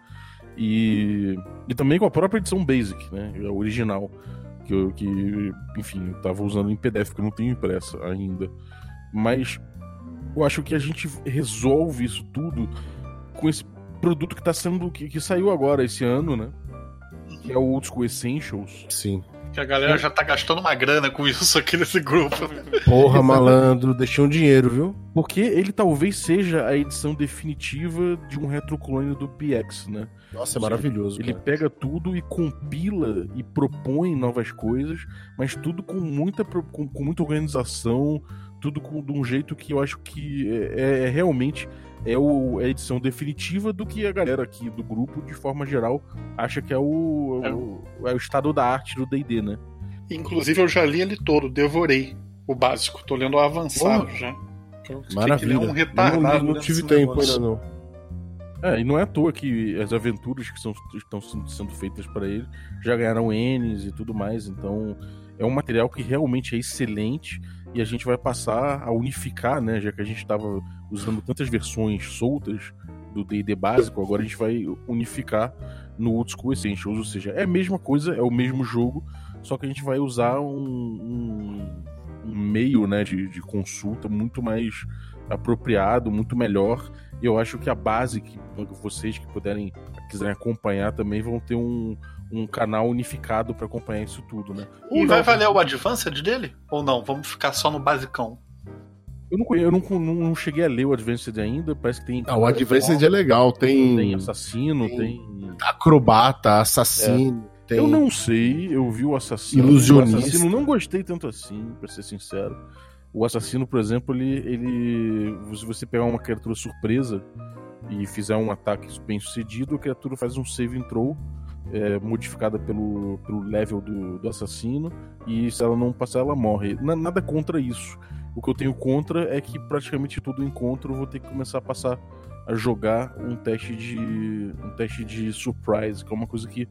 Speaker 3: E, e também com a própria edição Basic, né? A original. Que, eu, que, enfim, eu tava usando em PDF, porque eu não tenho impressa ainda. Mas eu acho que a gente resolve isso tudo com esse produto que tá sendo. que, que saiu agora esse ano, né? Que é o Old School Essentials.
Speaker 7: Sim.
Speaker 4: Que a galera já tá gastando uma grana com isso aqui nesse grupo.
Speaker 7: Porra, malandro, deixei um dinheiro, viu?
Speaker 3: Porque ele talvez seja a edição definitiva de um retroclone do PX, né?
Speaker 7: Nossa, é maravilhoso.
Speaker 3: Ele
Speaker 7: cara.
Speaker 3: pega tudo e compila e propõe novas coisas, mas tudo com muita, com, com muita organização, tudo com, de um jeito que eu acho que é, é realmente é, o, é a edição definitiva do que a galera aqui do grupo, de forma geral, acha que é o, é o, é o estado da arte do D&D, né?
Speaker 4: Inclusive, eu já li ele todo, devorei o básico. Tô lendo o avançado
Speaker 7: Porra.
Speaker 4: já. Eu fiquei
Speaker 7: Maravilha.
Speaker 4: um retardado.
Speaker 7: não, não
Speaker 4: lendo
Speaker 7: tive tempo
Speaker 4: negócio.
Speaker 7: ainda não.
Speaker 3: É, e não é à toa que as aventuras que são, estão sendo- sendo feitas para ele já ganharam N's e tudo mais, então é um material que realmente é excelente e a gente vai passar a unificar, né, já que a gente estava usando tantas versões soltas do D&D básico, agora a gente vai unificar no Old School Essentials, ou seja, é a mesma coisa, é o mesmo jogo, só que a gente vai usar um, um- um meio, né, de, de consulta muito mais apropriado, muito melhor, e eu acho que a base que vocês que puderem quiserem acompanhar também vão ter um, um canal unificado para acompanhar isso tudo, né?
Speaker 4: E
Speaker 3: Ou
Speaker 4: vai
Speaker 3: não,
Speaker 4: valer o Advanced dele? Ou não? Vamos ficar só no basicão.
Speaker 3: Eu não, eu não, não- não cheguei a ler o Advanced ainda, parece que tem.
Speaker 7: Ah, o Advanced é legal, tem,
Speaker 3: Tem assassino,
Speaker 7: tem-
Speaker 3: tem.
Speaker 7: acrobata, assassino, tem...
Speaker 3: Eu não sei, eu vi o assassino.
Speaker 7: Ilusionista.
Speaker 3: O assassino não gostei tanto assim, pra ser sincero. O assassino, por exemplo, ele. ele se você pegar uma criatura surpresa e fizer um ataque bem sucedido, a criatura faz um save and throw. É, modificada pelo, pelo level do, do assassino, e se ela não passar, ela morre. Na- nada contra isso. O que eu tenho contra é que praticamente todo encontro eu vou ter que começar a passar a jogar um teste de um teste de surprise, que é uma coisa que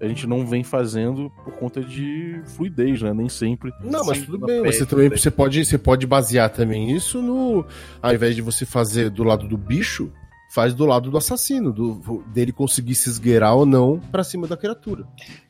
Speaker 3: a gente não vem fazendo por conta de fluidez, né? Nem sempre.
Speaker 7: Não, mas tudo bem. Você também
Speaker 3: né?
Speaker 7: você pode, você pode basear também isso no. Ao invés de você fazer do lado do bicho, faz do lado do assassino, do, dele conseguir se esgueirar ou não pra cima da criatura.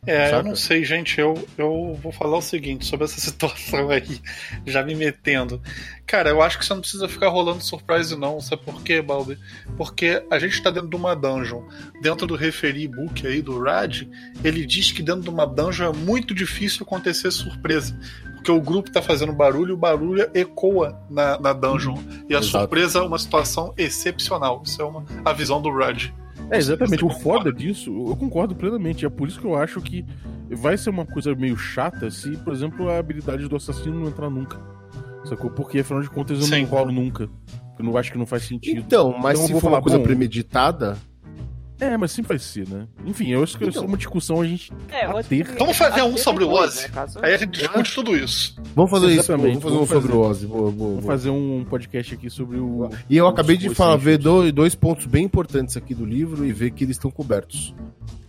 Speaker 4: É, eu
Speaker 7: Saca?
Speaker 4: não sei, gente. Eu, eu vou falar o seguinte sobre essa situação aí, já me metendo. Cara, eu acho que você não precisa ficar rolando surprise, não. Sabe por quê, Balbi? Porque a gente tá dentro de uma dungeon. Dentro do referee book aí do Rad, ele diz que dentro de uma dungeon é muito difícil acontecer surpresa. Porque o grupo tá fazendo barulho e o barulho ecoa na, na dungeon. E a
Speaker 7: Exato.
Speaker 4: surpresa é uma situação excepcional. Isso é uma, a visão do Rudd.
Speaker 3: É, exatamente. O foda disso, eu concordo plenamente. É por isso que eu acho que vai ser uma coisa meio chata se, por exemplo, a habilidade do assassino não entrar nunca. Sacou? Porque, afinal de contas, eu
Speaker 4: Sim.
Speaker 3: não rolo nunca. Eu não acho que não faz sentido.
Speaker 7: Então, mas
Speaker 3: Então eu
Speaker 7: se for
Speaker 3: falar,
Speaker 7: uma coisa
Speaker 3: bom,
Speaker 7: premeditada,
Speaker 3: É, mas sempre vai ser, né? Enfim, eu acho que isso é uma discussão a gente.
Speaker 5: É, acho que-
Speaker 4: Vamos fazer um sobre o Ozzy.
Speaker 5: né,
Speaker 4: Aí a gente discute tudo isso.
Speaker 7: vamos fazer isso.
Speaker 3: Exatamente,
Speaker 7: Vamos fazer um
Speaker 3: vamos
Speaker 7: sobre
Speaker 3: fazer.
Speaker 7: o Ozzy. Boa,
Speaker 3: Vamos fazer um podcast aqui sobre o.
Speaker 7: E eu acabei de falar, ver dois, dois pontos bem importantes aqui do livro e ver que eles estão cobertos.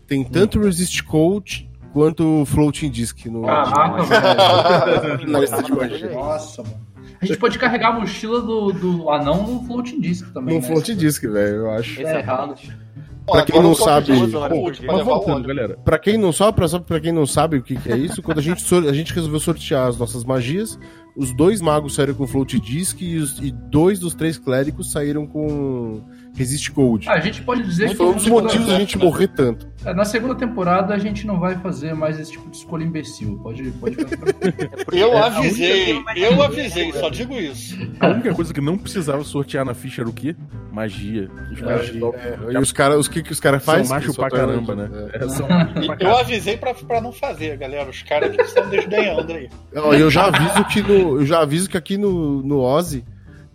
Speaker 7: Tem tanto Resist Code quanto Floating Disk no,
Speaker 6: Caraca, velho.
Speaker 7: na lista de magia.
Speaker 6: Nossa, mano. A gente pode carregar a mochila do, do anão no floating disk também.
Speaker 7: No
Speaker 6: né?
Speaker 7: Floating Disk, velho, eu acho.
Speaker 6: É errado.
Speaker 7: Pra quem não sabe-
Speaker 3: Mas voltando, galera.
Speaker 7: Pra quem não só pra, só pra quem não sabe o que, que é isso, quando a gente, a gente resolveu sortear as nossas magias, os dois magos saíram com Float Disk e, os- e dois dos três clérigos saíram com Resist Code.
Speaker 6: Ah, a gente pode dizer que
Speaker 7: Foi um dos
Speaker 6: na segunda-
Speaker 7: motivos da gente morrer tanto.
Speaker 6: É, Na segunda temporada a gente não vai fazer mais esse tipo de escolha imbecil. Pode, pode.
Speaker 4: Eu
Speaker 5: É,
Speaker 4: avisei, eu avisei, só digo isso.
Speaker 3: A única coisa que não precisava sortear na ficha era o quê? Magia. Os caras
Speaker 7: É, e os caras, os que, que os caras
Speaker 3: são
Speaker 7: fazem?
Speaker 3: macho pra caramba, né? É, são
Speaker 4: Eu avisei pra, pra não fazer, galera. Os caras que estão desdenhando aí.
Speaker 7: Eu já aviso que no, eu já aviso que aqui no, no Ozzy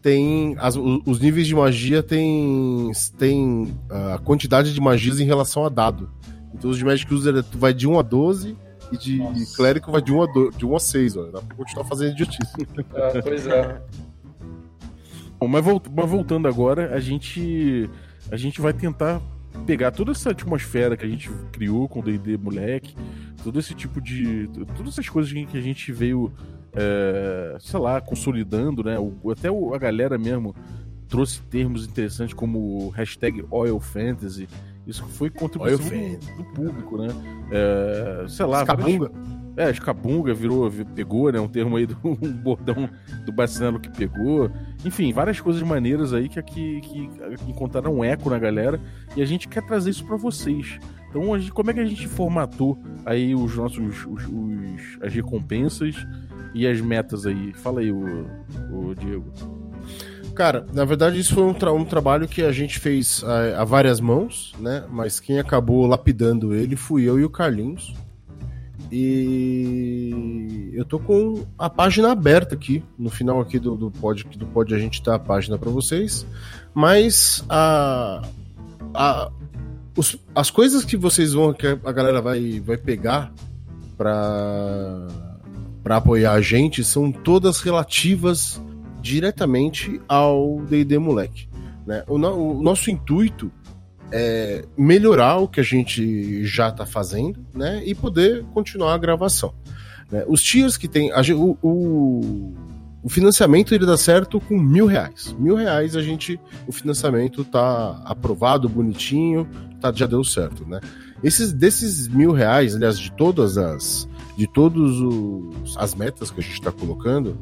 Speaker 7: tem as- os níveis de magia tem tem a quantidade de magias em relação a dado. Então os de Magic User tu vai de 1 a 12 e de
Speaker 6: Nossa.
Speaker 7: clérigo vai de 1 a, do, de 1 a 6, ó. Dá pra continuar fazendo idiotice.
Speaker 6: É, pois é.
Speaker 3: Bom, mas, volt- mas voltando agora, a gente a gente vai tentar pegar toda essa atmosfera que a gente criou com o D&D moleque, todo esse tipo de todas essas coisas que a gente veio é, sei lá, consolidando, né? O- até o- a galera mesmo trouxe termos interessantes como hashtag Oil Fantasy. Isso foi contribuição do, do público, né? É, sei lá,
Speaker 7: Escabunga.
Speaker 3: é, escabunga virou, vi- pegou, né? Um termo aí do um bordão do Bacinelo que pegou. Enfim, várias coisas maneiras aí que que, que encontraram um eco na galera e a gente quer trazer isso pra vocês. Então, gente- como é que a gente formatou aí os nossos os, os- as recompensas e as metas aí? Fala aí, o, o Diego.
Speaker 7: Cara, na verdade isso foi um, tra- um trabalho que a gente fez a, a várias mãos, né? Mas quem acabou lapidando ele fui eu e o Carlinhos. E eu tô com a página aberta aqui. No final aqui do, do pod, do pod a gente tá a página para vocês. Mas a, a, os- as coisas que vocês vão, que a galera vai, vai pegar para para apoiar a gente são todas relativas diretamente ao D&D Moleque. Né? O, o nosso intuito é melhorar o que a gente já está fazendo né? e poder continuar a gravação. né? Os tiers que tem... a o, o, o financiamento ele dá certo com mil reais. Mil reais a gente... O financiamento tá aprovado, bonitinho, tá, já deu certo. Né? Esses, desses mil reais, aliás, de todas as... De todos os, as metas que a gente está colocando,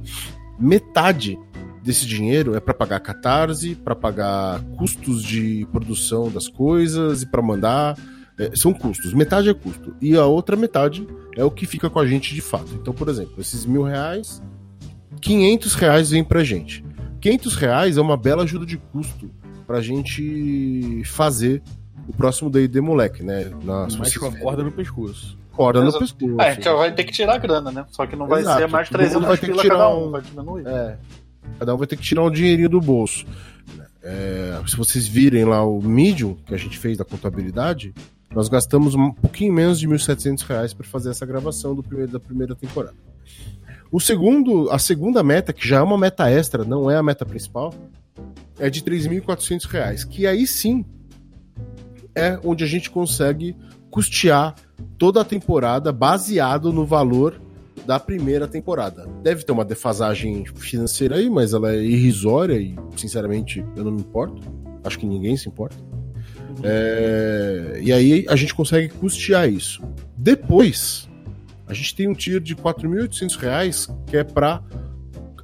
Speaker 7: metade desse dinheiro é para pagar catarse, para pagar custos de produção das coisas e para mandar. É, são custos. Metade é custo. E a outra metade é o que fica com a gente de fato. Então, por exemplo, esses mil reais, 500 reais vem pra gente. 500 reais é uma bela ajuda de custo pra gente fazer o próximo D&D moleque, né? Na, vocês
Speaker 3: com a corda no pescoço.
Speaker 7: corda no pescoço.
Speaker 4: É, a gente vai ter que tirar a grana, né? Só que não vai
Speaker 7: Exato.
Speaker 4: ser mais
Speaker 7: Todo mundo
Speaker 4: 300
Speaker 7: vai ter que
Speaker 4: pila
Speaker 7: tirar
Speaker 4: cada
Speaker 7: um-
Speaker 4: um, vai diminuir.
Speaker 7: É. Cada um vai ter que tirar um dinheirinho do bolso. É, se vocês virem lá o Medium que a gente fez da contabilidade, nós gastamos um pouquinho menos de 1.700 reais para fazer essa gravação do primeiro, da primeira temporada. O segundo, a segunda meta, que já é uma meta extra, não é a meta principal, é de 3.400 reais, que aí sim é onde a gente consegue custear toda a temporada baseado no valor da primeira temporada. Deve ter uma defasagem financeira aí, mas ela é irrisória e, sinceramente, eu não me importo. Acho que ninguém se importa. É, E aí a gente consegue custear isso. Depois, a gente tem um tier de 4.800 reais que é para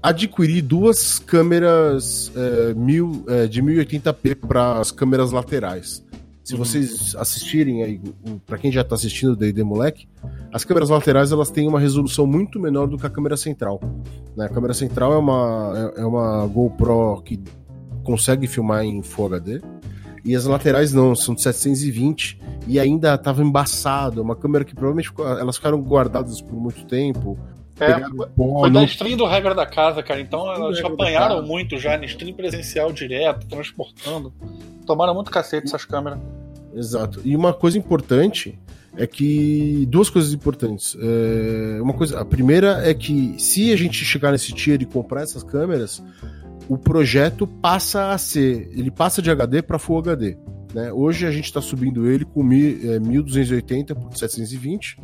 Speaker 7: adquirir duas câmeras é, mil, é, de 1080p para as câmeras laterais. Se
Speaker 3: Uhum.
Speaker 7: vocês assistirem aí, pra quem já tá assistindo o D&D Moleque, as câmeras laterais elas têm uma resolução muito menor do que a câmera central. né? A câmera central é uma, é é uma GoPro que consegue filmar em Full HD. E as laterais não, são de 720 e ainda tava embaçado. Uma câmera que provavelmente elas ficaram guardadas por muito tempo.
Speaker 4: É,
Speaker 7: pó,
Speaker 4: Foi da stream do Regra da Casa, cara. Então elas apanharam muito já em stream presencial direto, transportando. Tomaram muito cacete essas câmeras.
Speaker 7: Exato. E uma coisa importante é que. Duas coisas importantes. É, uma coisa, a primeira é que se a gente chegar nesse tier e comprar essas câmeras, o projeto passa a ser. Ele passa de HD para Full HD. Né? Hoje a gente está subindo ele com mi- é, 1280 por 720,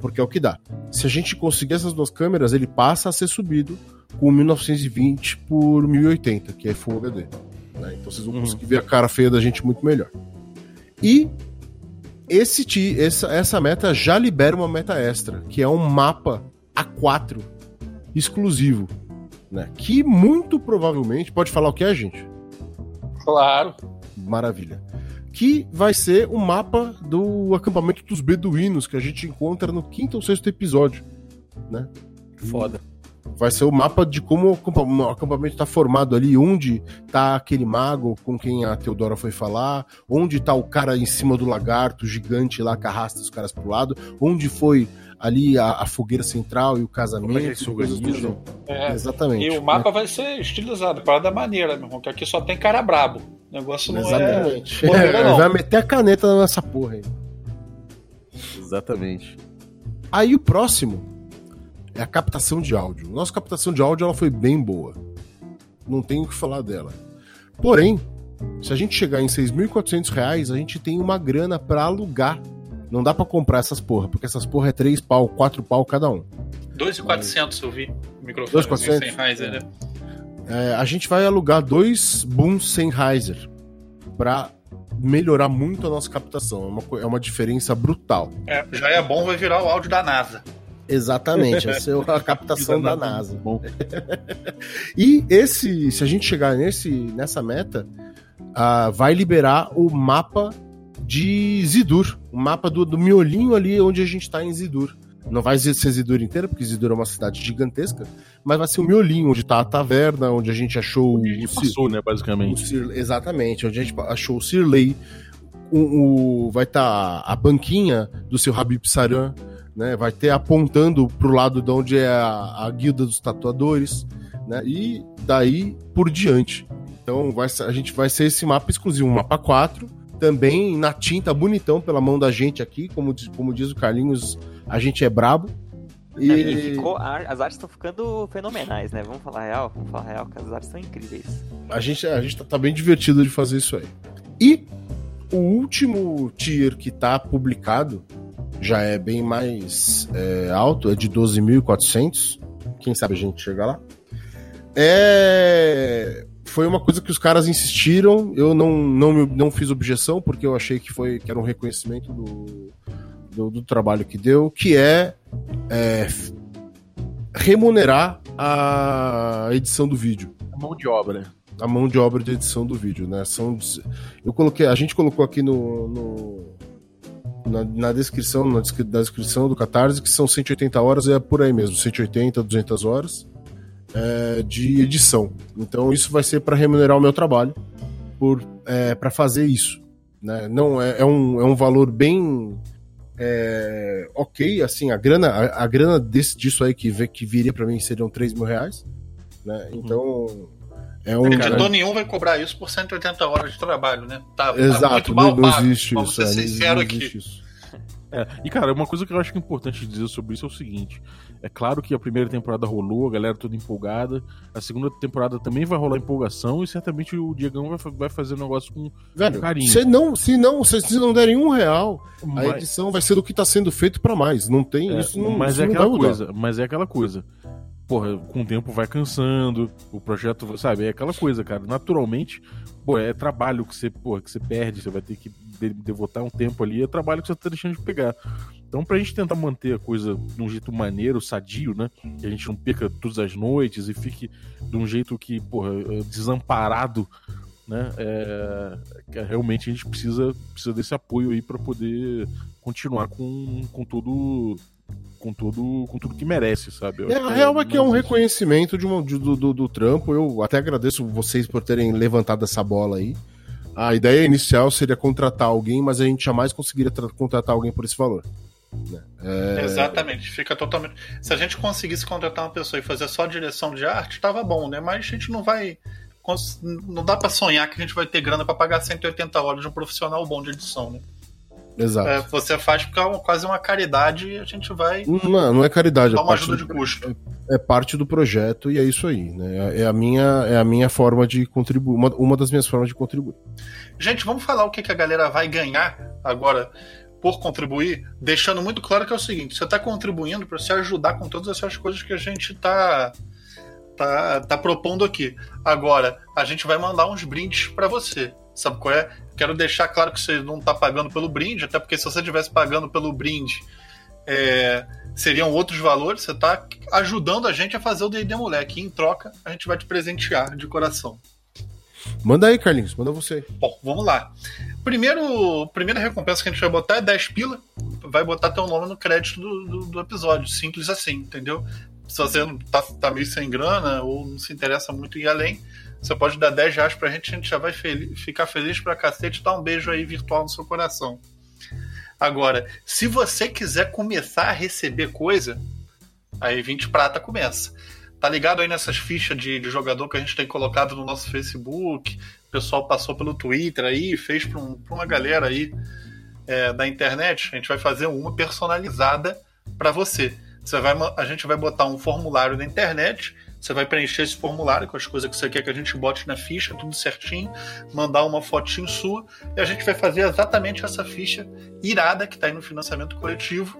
Speaker 7: porque é o que dá. Se a gente conseguir essas duas câmeras, ele passa a ser subido com 1920 por 1080, que é Full HD. Né? Então vocês vão
Speaker 3: Uhum.
Speaker 7: conseguir ver a cara feia da gente muito melhor. E esse ti, essa, essa meta já libera uma meta extra, que é um mapa A4 exclusivo. Né? Que muito provavelmente. Pode falar o que é, gente?
Speaker 4: Claro.
Speaker 7: Maravilha. Que vai ser o mapa do acampamento dos beduínos que a gente encontra no quinto ou sexto episódio. Né?
Speaker 3: Foda.
Speaker 7: Vai ser o mapa de como o acampa- o acampamento está formado ali, onde tá aquele mago com quem a Teodora foi falar, onde tá o cara em cima do lagarto gigante lá que arrasta os caras pro lado, onde foi ali a, a fogueira central e o casamento.
Speaker 3: Como é que.
Speaker 4: É.
Speaker 7: Exatamente.
Speaker 4: E o mapa vai ser estilizado, parada maneira, meu irmão, que aqui só tem cara brabo. O negócio não
Speaker 7: Exatamente.
Speaker 4: é. bobeira, não.
Speaker 7: Vai meter a caneta nessa porra aí.
Speaker 3: Exatamente.
Speaker 7: Aí o próximo é a captação de áudio. Nossa captação de áudio ela foi bem boa. Não tenho o que falar dela. Porém, se a gente chegar em 6.400 reais, a gente tem uma grana pra alugar. Não dá pra comprar essas porra, porque essas porra é 3 pau, 4 pau cada um.
Speaker 4: 2,400 eu vi. O microfone
Speaker 7: 2.400?
Speaker 4: Sennheiser, né?
Speaker 7: É, a gente vai alugar dois booms Sennheiser pra melhorar muito a nossa captação. É uma, é uma diferença brutal.
Speaker 4: É, já é bom, vai virar o áudio da NASA.
Speaker 7: Exatamente, essa é a captação da NASA.
Speaker 3: Bom,
Speaker 7: E esse, se a gente chegar nesse, nessa meta, ah, vai liberar o mapa de Zidur, o mapa do, do miolinho ali onde a gente tá em Zidur. Não vai ser Zidur inteira, porque Zidur é uma cidade gigantesca, mas vai ser o miolinho, onde tá a taverna, onde a gente achou o, Sir-
Speaker 3: passou, né,
Speaker 7: o
Speaker 3: basicamente.
Speaker 7: Sir- exatamente, onde a gente achou o Sirley, o, o- vai estar tá a banquinha do seu Habib Saran, né? Vai ter apontando pro lado de onde é a, a guilda dos tatuadores, né? E daí por diante. Então vai, a gente vai ser esse mapa exclusivo, um mapa 4, também na tinta bonitão pela mão da gente aqui, como, diz- como diz o Carlinhos, a gente é brabo.
Speaker 5: E
Speaker 7: E
Speaker 5: ficou, as artes estão ficando fenomenais, né? Vamos falar real? Vamos falar real, que as artes são incríveis.
Speaker 7: a gente, a gente tá, tá bem divertido de fazer isso aí. E o último tier que tá publicado já é bem mais é, alto, é de 12.400. Quem sabe a gente chega lá. É, foi uma coisa que os caras insistiram. Eu não, não, não fiz objeção, porque eu achei que, foi, que era um reconhecimento do, do, do trabalho que deu, que é, é, remunerar a edição do vídeo
Speaker 3: Mão de obra.
Speaker 7: a mão de obra de edição do vídeo, né? São, eu coloquei, a gente colocou aqui no, no- na, na descrição, na, na descrição do Catarse que são 180 horas, é por aí mesmo, 180, 200 horas é, de edição. Então isso vai ser para remunerar o meu trabalho por é, para fazer isso, né? Não é, é um, é um valor bem é, ok, assim a grana a, a grana desse, disso aí que que viria para mim seriam 3 mil reais, né? Então é um
Speaker 4: Editor nenhum vai cobrar isso por 180 horas de trabalho, né? Tá, tá
Speaker 7: Exato,
Speaker 4: muito mal
Speaker 7: não, não
Speaker 4: pago.
Speaker 7: existe
Speaker 4: Vamos
Speaker 7: isso.
Speaker 4: ser
Speaker 7: é, não
Speaker 4: sinceros
Speaker 7: não
Speaker 4: aqui.
Speaker 3: É, e cara, uma coisa que eu acho que é importante dizer sobre isso é o seguinte: é claro que a primeira temporada rolou, a galera toda empolgada, a segunda temporada também vai rolar empolgação e certamente o Diegão vai, vai fazer um negócio com
Speaker 7: Velho,
Speaker 3: carinho.
Speaker 7: se não, se não, se se não derem um real, a
Speaker 3: Mas-
Speaker 7: edição vai ser do que está sendo feito para mais. Não tem
Speaker 3: É,
Speaker 7: isso. Não,
Speaker 3: mas
Speaker 7: isso
Speaker 3: é
Speaker 7: não
Speaker 3: aquela
Speaker 7: vai mudar.
Speaker 3: coisa, mas é aquela coisa. Porra, com o tempo vai cansando, o projeto, sabe, é aquela coisa, cara. Naturalmente, pô, é trabalho que você, porra, que você perde, você vai ter que de- devotar um tempo ali, é trabalho que você tá deixando de pegar. Então, pra gente tentar manter a coisa de um jeito maneiro, sadio, né? Que a gente não perca todas as noites e fique de um jeito que, porra, eh, desamparado né? É, realmente a gente precisa, precisa desse apoio aí para poder continuar com, com todo com tudo com tudo que merece, sabe? Eu
Speaker 7: É, a real é que é um reconhecimento de uma- de- do, do, do trampo. Eu até agradeço vocês por terem levantado essa bola aí. A ideia inicial seria contratar alguém, mas a gente jamais conseguiria tra- contratar alguém por esse valor. né? É,
Speaker 4: Exatamente, fica totalmente. Se a gente conseguisse contratar uma pessoa e fazer só direção de arte, tava bom, né? Mas a gente não vai. Não dá pra sonhar que a gente vai ter grana pra pagar 180 horas de um profissional bom de edição, né?
Speaker 7: Exato.
Speaker 4: É, você faz porque é uma- quase uma caridade e a gente vai
Speaker 7: Não, não é caridade,
Speaker 4: dar
Speaker 7: é
Speaker 4: uma
Speaker 7: parte,
Speaker 4: ajuda
Speaker 7: do,
Speaker 4: de custo.
Speaker 7: é parte do projeto e é isso aí. Né? É, a minha, é a minha forma de contribuir, uma, uma das minhas formas de contribuir.
Speaker 4: Gente, vamos falar o que, que a galera vai ganhar agora por contribuir, deixando muito claro que é o seguinte: você está contribuindo para se ajudar com todas essas coisas que a gente está tá, tá propondo aqui. Agora, a gente vai mandar uns brindes para você. Sabe qual é? Quero deixar claro que você não está pagando pelo brinde, até porque se você estivesse pagando pelo brinde, é, seriam outros valores. Você está ajudando a gente a fazer o D&D Moleque. E em troca, a gente vai te presentear de coração.
Speaker 7: Manda aí, Carlinhos, manda você.
Speaker 4: Bom, vamos lá. Primeiro, primeira recompensa que a gente vai botar é 10 pila. Vai botar teu nome no crédito do, do, do episódio. Simples assim, entendeu? Se você não tá, tá meio sem grana ou não se interessa muito em ir além, você pode dar 10 reais pra gente, a gente já vai fel- ficar feliz pra cacete dar um beijo aí virtual no seu coração. Agora, se você quiser começar a receber coisa, aí 20 prata começa. Tá ligado aí nessas fichas de, de jogador que a gente tem colocado no nosso Facebook? O pessoal passou pelo Twitter aí, fez pra, um- pra uma galera aí é, da internet. A gente vai fazer uma personalizada para você. Você vai, a gente vai botar um formulário na internet. Você vai preencher esse formulário com as coisas que você quer que a gente bote na ficha, tudo certinho, mandar uma fotinho sua e a gente vai fazer exatamente essa ficha irada que está aí no financiamento coletivo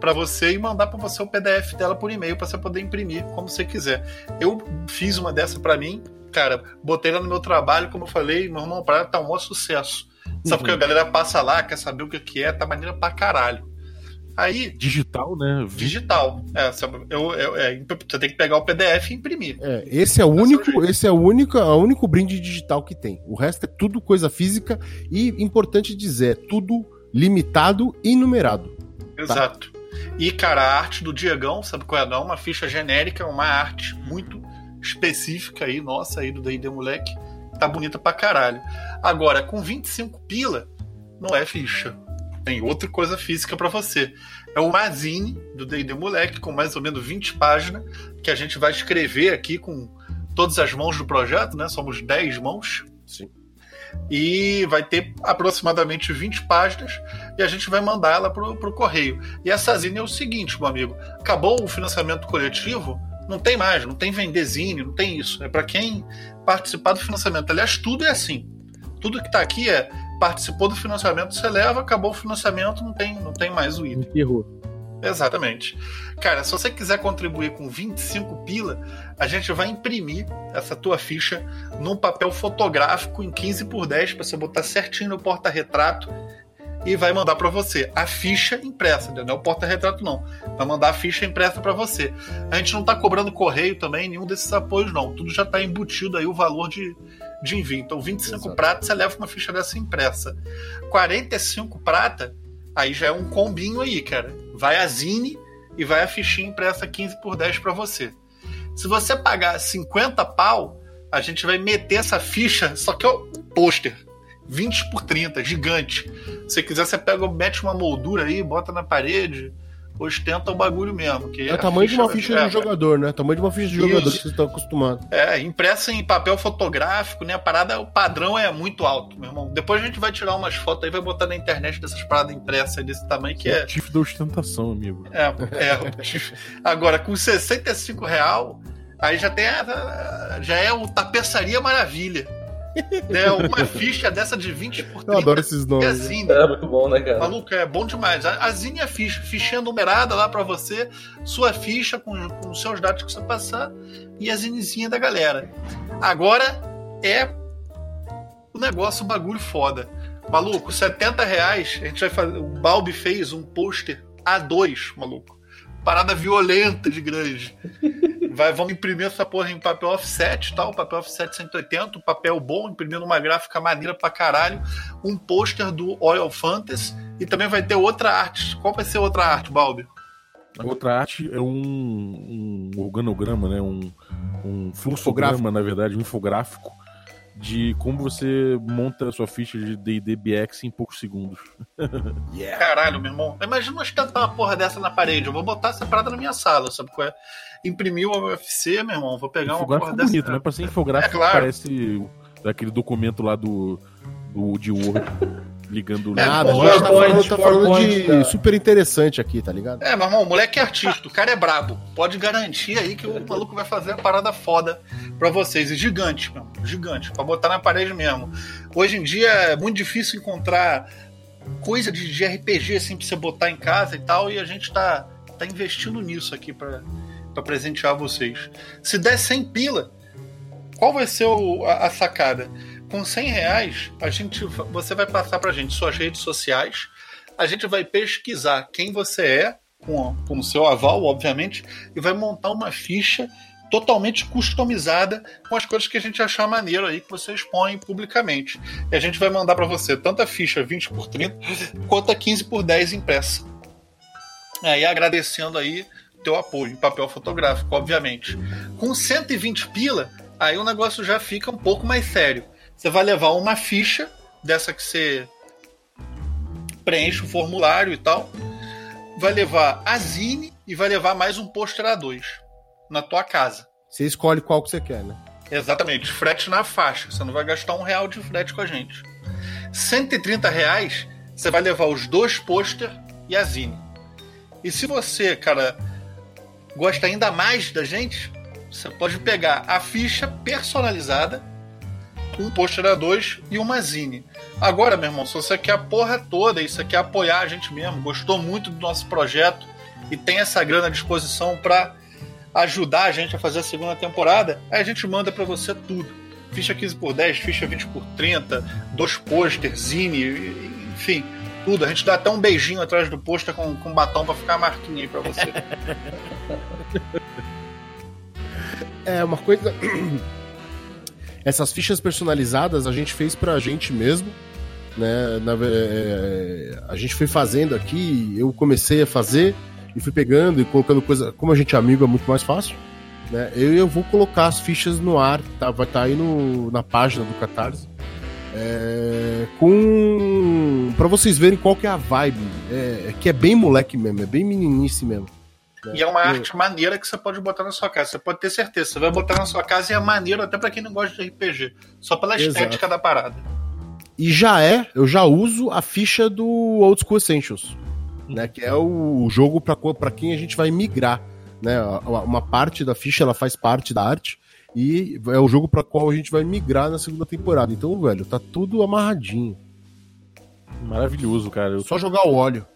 Speaker 4: para você e mandar para você o PDF dela por e-mail para você poder imprimir como você quiser. Eu fiz uma dessa para mim, cara, botei lá no meu trabalho, como eu falei, meu irmão, para tá um maior sucesso. Sabe porque a galera passa lá, quer saber o que que é, tá maneira pra caralho. Aí,
Speaker 3: Digital, né?
Speaker 4: digital. É, eu, eu- é, você tem que pegar o PDF e imprimir.
Speaker 7: É, esse é o
Speaker 4: é o
Speaker 7: único,
Speaker 4: jeito.
Speaker 7: esse é o único, a único brinde digital que tem. O resto é tudo coisa física e importante dizer, é tudo limitado e numerado.
Speaker 4: Exato. E, cara, a arte do Diegão, sabe qual é? Não é uma ficha genérica, é uma arte muito específica aí, nossa, aí do D&D Moleque. Tá bonita pra caralho. Agora, com 25 pila, não é ficha. Tem outra coisa física pra você. É o Mazine do D&D Moleque, com mais ou menos 20 páginas, que a gente vai escrever aqui com todas as mãos do projeto, né? Somos 10 mãos.
Speaker 7: Sim.
Speaker 4: E vai ter aproximadamente 20 páginas e a gente vai mandar ela pro, pro correio. E essa zine é o seguinte, meu amigo: acabou o financiamento coletivo, não tem mais, não tem vender zine, não tem isso. É para quem participar do financiamento. Aliás, tudo é assim. Tudo que tá aqui é participou do financiamento, você leva, acabou o financiamento, não tem, não tem mais o item.
Speaker 3: Enterrou.
Speaker 4: Exatamente. Cara, se você quiser contribuir com 25 pila, a gente vai imprimir essa tua ficha num papel fotográfico em 15 por 10 para você botar certinho no porta-retrato e vai mandar para você a ficha impressa, entendeu? não é o porta-retrato não. Vai mandar a ficha impressa para você. A gente não tá cobrando correio também, nenhum desses apoios não. Tudo já tá embutido aí o valor de, de envio. Então 25
Speaker 7: Exato.
Speaker 4: prata você leva uma ficha dessa impressa. 45 prata, aí já é um combinho aí, cara. Vai a Zine e vai a fichinha impressa 15 por 10 para você. Se você pagar 50 pau, a gente vai meter essa ficha, só que é um pôster. 20 por 30, gigante. Se você quiser, você pega, mete uma moldura aí, bota na parede, ostenta o bagulho mesmo. Que
Speaker 7: É o tamanho de uma ficha
Speaker 4: é,
Speaker 7: de jogador, né? Tamanho de uma ficha de jogador
Speaker 4: Isso.
Speaker 7: que vocês estão acostumados.
Speaker 4: É, impressa em papel fotográfico, né? A parada, o padrão é muito alto, meu irmão. Depois a gente vai tirar umas fotos aí, vai botar na internet dessas paradas impressas aí desse tamanho que é.
Speaker 3: Motivo da ostentação, amigo.
Speaker 4: É, é. Agora, com 65 real, aí já tem a, já é o tapeçaria maravilha. Né? Uma ficha dessa de 20 por 30.
Speaker 7: Eu adoro esses
Speaker 4: é
Speaker 7: nomes.
Speaker 4: assim,
Speaker 6: É muito bom, né, cara?
Speaker 4: Maluco, é bom demais. A, a Zine é ficha, fichinha numerada lá pra você, sua ficha com, com os seus dados que você passar e a zinezinha da galera. Agora é o negócio, o bagulho foda. Maluco, 70 reais, a gente vai fazer. O Balbi fez um pôster A2, maluco. Parada violenta de grande. vai, vamos imprimir essa porra em papel offset, tal, papel offset 180, um papel bom, imprimindo uma gráfica maneira pra caralho, um pôster do Oil Fantasy e também vai ter outra arte. Qual vai ser outra arte, Balbi?
Speaker 3: A outra arte é um, um organograma, né? Um, um fluxograma, na verdade, um infográfico de como você monta a sua ficha de D&D BX em poucos segundos.
Speaker 4: yeah. Caralho, meu irmão. Imagina ostentar uma porra dessa na parede. Eu vou botar essa parada na minha sala, sabe qual é? Imprimir o UFC, meu irmão. Vou pegar uma porra dessa.
Speaker 3: bonito, né? Pra ser infográfico, é claro. parece daquele documento lá do, do de Word. ligando
Speaker 7: é, nada. A gente tá falando, tá falando de super interessante aqui, tá ligado?
Speaker 4: É, meu irmão, o moleque é artista, o cara é brabo. Pode garantir aí que o maluco vai fazer a parada foda pra vocês. E gigante, meu, gigante, pra botar na parede mesmo. Hoje em dia é muito difícil encontrar coisa de, de RPG assim pra você botar em casa e tal, e a gente tá, tá investindo nisso aqui pra, pra presentear vocês. Se der 100 pila, qual vai ser o, a, a sacada? Com 100 reais, a gente, você vai passar para a gente suas redes sociais, a gente vai pesquisar quem você é, com, o seu aval, obviamente, e vai montar uma ficha totalmente customizada com as coisas que a gente achar maneiro aí que você expõe publicamente. E a gente vai mandar para você tanto a ficha 20 por 30 quanto a 15 por 10 impressa. Aí agradecendo aí teu apoio em papel fotográfico, obviamente. Com 120 pila, aí o negócio já fica um pouco mais sério. Você vai levar uma ficha dessa que você preenche o formulário e tal. Vai levar a Zine e vai levar mais um pôster A2 na tua casa.
Speaker 7: Você escolhe qual que você quer, né?
Speaker 4: Exatamente, frete na faixa. Você não vai gastar um real de frete com a gente. 130 reais, você vai levar os dois pôster e a Zine. E se você, cara, gosta ainda mais da gente, você pode pegar a ficha personalizada um pôster A2 e uma zine. Agora, meu irmão, se você quer a porra toda e você quer apoiar a gente mesmo, gostou muito do nosso projeto e tem essa grana à disposição para ajudar a gente a fazer a segunda temporada, aí a gente manda para você tudo. Ficha 15 por 10, ficha 20 por 30, dois pôster, zine, enfim, tudo. A gente dá até um beijinho atrás do pôster com, com batom para ficar a marquinha aí pra você.
Speaker 7: é, uma coisa essas fichas personalizadas a gente fez pra gente mesmo. Né? Na, é, a gente foi fazendo aqui, eu comecei a fazer e fui pegando e colocando coisa. Como a gente é amigo, é muito mais fácil. Né? Eu, eu vou colocar as fichas no ar, tá? vai estar tá aí no, na página do Catarse. É, com para vocês verem qual que é a vibe é, que é bem moleque mesmo é bem meninice mesmo?
Speaker 4: E é uma arte maneira que você pode botar na sua casa. Você pode ter certeza. Você vai botar na sua casa e é maneiro até para quem não gosta de RPG. Só pela estética Exato. da parada.
Speaker 7: E já é, eu já uso a ficha do Old School Essentials. Né, que é o jogo para quem a gente vai migrar. Né, uma parte da ficha ela faz parte da arte e é o jogo para qual a gente vai migrar na segunda temporada. Então, velho, tá tudo amarradinho.
Speaker 3: Maravilhoso, cara. Eu...
Speaker 7: Só jogar o óleo.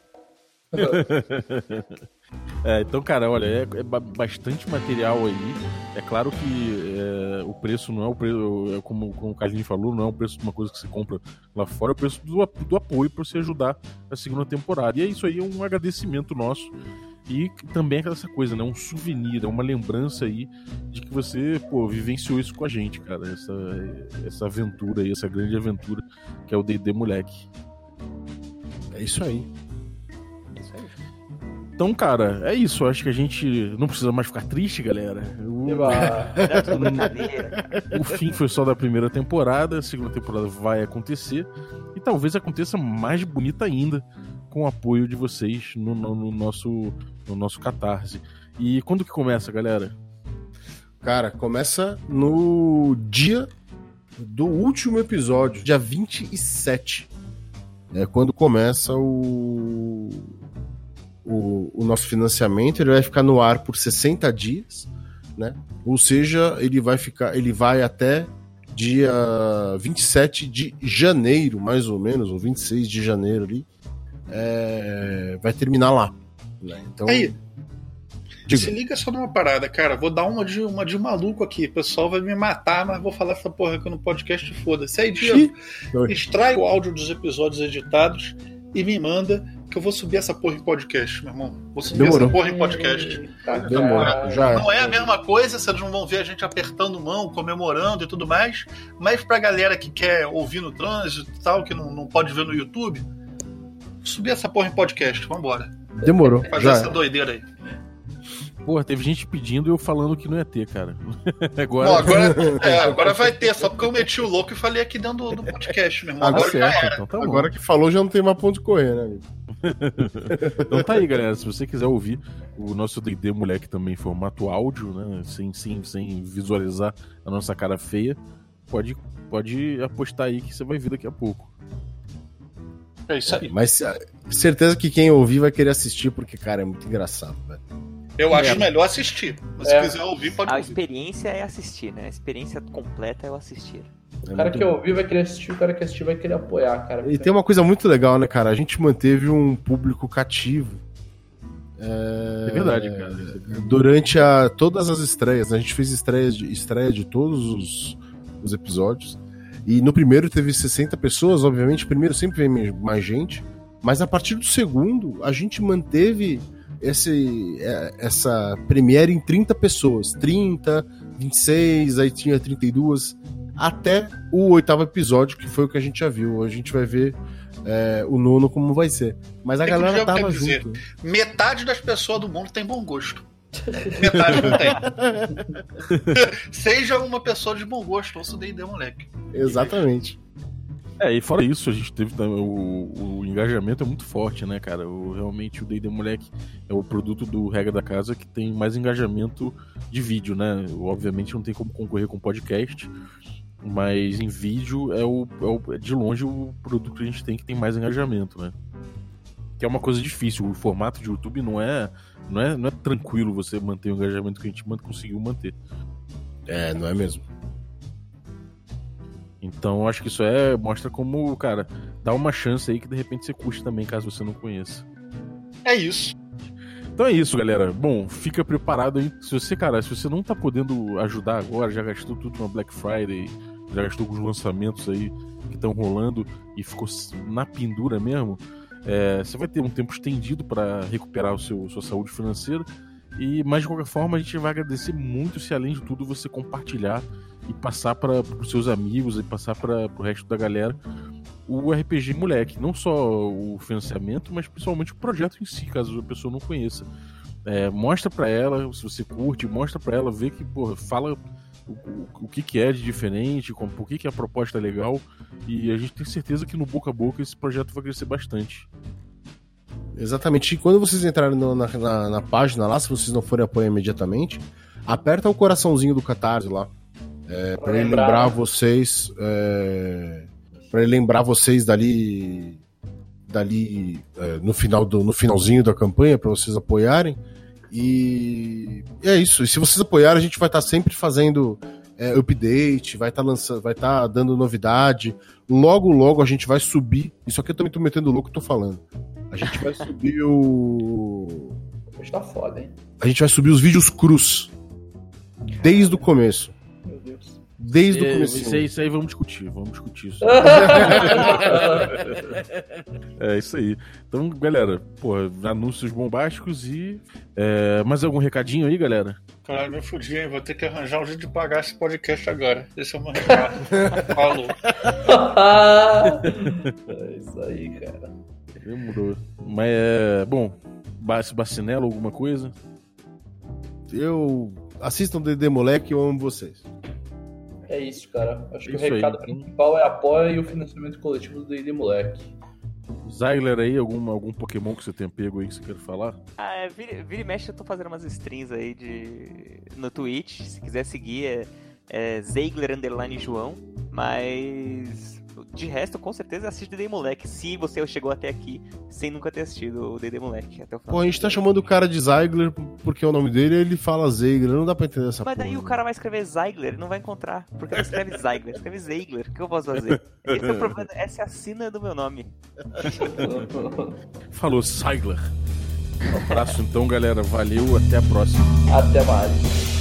Speaker 3: É, então, cara, olha, é, é, bastante material aí. É claro que é, o preço não é o preço, é como, como o Carlinhos falou, não é o preço de uma coisa que você compra lá fora, é o preço do, do apoio para você ajudar a segunda temporada. E é isso aí, é um agradecimento nosso. E também é essa coisa, né? Um souvenir, é uma lembrança aí de que você, pô, vivenciou isso com a gente, cara. Essa, essa aventura aí, essa grande aventura que é o D&D Moleque.
Speaker 7: É isso aí.
Speaker 3: Então, cara, é isso. Acho que a gente não precisa mais ficar triste, galera. O, o fim foi só da primeira temporada, a segunda temporada vai acontecer. E talvez aconteça mais bonita ainda com o apoio de vocês no, no, no nosso, no nosso catarse. E quando que começa, galera?
Speaker 7: Cara, começa no dia do último episódio, dia 27. É quando começa o o, o nosso financiamento, ele vai ficar no ar por 60 dias, né? Ou seja, ele vai ficar, ele vai até dia 27 de janeiro, mais ou menos, ou 26 de janeiro ali, é, vai terminar lá. Né? Então,
Speaker 4: Aí, diga. se liga só numa parada, cara. Vou dar uma de, uma de maluco aqui. O pessoal vai me matar, mas vou falar essa porra aqui no podcast foda-se. Aí, Diego, extrai o áudio dos episódios editados e me manda que eu vou subir essa porra em podcast, meu irmão. Vou subir
Speaker 7: Demorou.
Speaker 4: essa porra em podcast.
Speaker 6: Eita,
Speaker 7: Demorou.
Speaker 6: cara.
Speaker 7: Já.
Speaker 4: Não é a mesma coisa, vocês não vão ver a gente apertando mão, comemorando e tudo mais, mas pra galera que quer ouvir no trânsito e tal, que não, não pode ver no YouTube, subir essa porra em podcast, vambora.
Speaker 7: Demorou.
Speaker 4: Fazer
Speaker 7: Já
Speaker 4: essa doideira aí.
Speaker 3: Porra, teve gente pedindo e eu falando que não ia ter, cara. Agora.
Speaker 4: Bom, agora, é, agora vai ter, só porque eu meti o louco e falei aqui dentro do, do podcast, meu irmão.
Speaker 3: Tá
Speaker 4: Agora
Speaker 3: certo,
Speaker 4: era.
Speaker 3: então tá.
Speaker 7: Agora que falou, já não tem mais ponto de correr, né, amigo?
Speaker 3: Então tá aí, galera. Se você quiser ouvir o nosso D&D Moleque também em formato áudio, né? Sem, sem, sem visualizar a nossa cara feia, pode, pode apostar aí que você vai ver daqui a pouco.
Speaker 4: É isso aí.
Speaker 7: Mas ah, certeza que quem ouvir vai querer assistir, porque, cara, é muito engraçado, velho.
Speaker 4: Eu acho
Speaker 3: É.
Speaker 4: melhor assistir. Mas
Speaker 6: É.
Speaker 4: se quiser ouvir, pode
Speaker 5: A
Speaker 4: ouvir.
Speaker 5: experiência é assistir, né? A experiência completa é o assistir.
Speaker 7: É
Speaker 6: O cara que
Speaker 7: bom.
Speaker 6: ouvir vai querer assistir, o cara que assistir vai querer apoiar, cara.
Speaker 7: E tem uma coisa muito legal, né, cara? A gente manteve um público cativo.
Speaker 3: É verdade, cara.
Speaker 7: Durante a, todas as estreias, né? a gente fez estreias de, estreia de todos os, os episódios. E no primeiro teve 60 pessoas, obviamente. O primeiro sempre vem mais gente. Mas a partir do segundo, a gente manteve esse, é, essa premiere em 30 pessoas. 30, 26, aí tinha 32. Até o oitavo episódio, que foi o que a gente já viu. A gente vai ver é, o nono como vai ser. Mas a
Speaker 4: É
Speaker 7: galera tava
Speaker 4: quer dizer.
Speaker 7: junto.
Speaker 4: Metade das pessoas do mundo tem bom gosto. Metade não tem. Seja uma pessoa de bom gosto, ouça o D&D, moleque.
Speaker 7: Exatamente.
Speaker 3: É, e fora isso, a gente teve o, o engajamento é muito forte, né, cara? O, realmente o D&D Moleque é o produto do Regra da Casa que tem mais engajamento de vídeo, né? Obviamente não tem como concorrer com podcast, mas em vídeo é, o, é o- é de longe o produto que a gente tem que tem mais engajamento, né? Que é uma coisa difícil. O formato de YouTube não é, não é, não é tranquilo você manter o engajamento que a gente conseguiu manter.
Speaker 7: É, não é mesmo?
Speaker 3: Então acho que isso é mostra como, cara, dá uma chance aí que de repente você curte também, caso você não conheça.
Speaker 4: É isso.
Speaker 3: Então é isso, galera. Bom, fica preparado aí. Se você, cara, se você não tá podendo ajudar agora, já gastou tudo na Black Friday, já gastou com os lançamentos aí que estão rolando e ficou na pendura mesmo, é, você vai ter um tempo estendido para recuperar o seu sua saúde financeira. E, mas de qualquer forma, a gente vai agradecer muito se além de tudo você compartilhar e passar para os seus amigos e passar para o resto da galera o RPG Moleque. Não só o financiamento, mas principalmente o projeto em si, caso a pessoa não conheça. É, mostra para ela, se você curte, mostra para ela, vê que, porra, fala o, o, que, que é de diferente, como, por que, que a proposta é legal. E a gente tem certeza que no boca a boca esse projeto vai crescer bastante.
Speaker 7: Exatamente. E quando vocês entrarem na, na, na página lá, se vocês não forem apoiar imediatamente, aperta o coraçãozinho do Catarse lá. É, pra ele
Speaker 6: lembrar.
Speaker 7: vocês. É, para ele lembrar vocês dali. Dali é, no, final do, no finalzinho da campanha, para vocês apoiarem. E é isso. E se vocês apoiarem, a gente vai estar sempre fazendo é, update, vai estar lançando, vai estar dando novidade. Logo, logo a gente vai subir. Isso aqui eu também tô metendo louco, tô falando. A gente vai subir o.
Speaker 6: Hoje tá foda, hein?
Speaker 7: A gente vai subir os vídeos crus. Desde o começo.
Speaker 6: Meu Deus.
Speaker 7: Desde o começo.
Speaker 3: isso, aí, isso aí vamos discutir, vamos discutir isso. É isso aí. Então, galera, pô, anúncios bombásticos e. É, mais algum recadinho aí, galera?
Speaker 4: Caralho, me fudi, hein? Vou ter que arranjar um jeito de pagar esse podcast agora. Esse é o meu recado. Falou.
Speaker 6: é isso aí, cara.
Speaker 3: Demorou. Mas é. Bom, Bac- Bacinelo, alguma coisa?
Speaker 7: Eu. Assistam DD Moleque, eu amo vocês.
Speaker 6: É isso, cara. Acho que o
Speaker 3: aí.
Speaker 6: recado principal é apoio e o financiamento coletivo do D&D Moleque.
Speaker 3: Zyler aí, algum, algum Pokémon que você tenha pego aí que você queira falar?
Speaker 5: Ah, é, vira, vira e mexe, eu tô fazendo umas streams aí de... no Twitch. Se quiser seguir, é, é Zeigler Underline João. Mas de resto, com certeza assiste D&D Moleque. Se você chegou até aqui sem nunca ter assistido o D&D Moleque até o final.
Speaker 7: Pô, a gente tá chamando o cara de Zeigler porque é o nome dele ele fala Zeigler. Não dá pra entender essa
Speaker 5: Mas
Speaker 7: porra.
Speaker 5: daí o cara vai escrever Zeigler e não vai encontrar. Porque não escreve Zeigler, escreve Zeigler. O que eu posso fazer? Esse é o problema. Essa é a sina do meu nome.
Speaker 3: Falou, Zyler. Um abraço então, galera. Valeu, até a próxima.
Speaker 6: Até mais.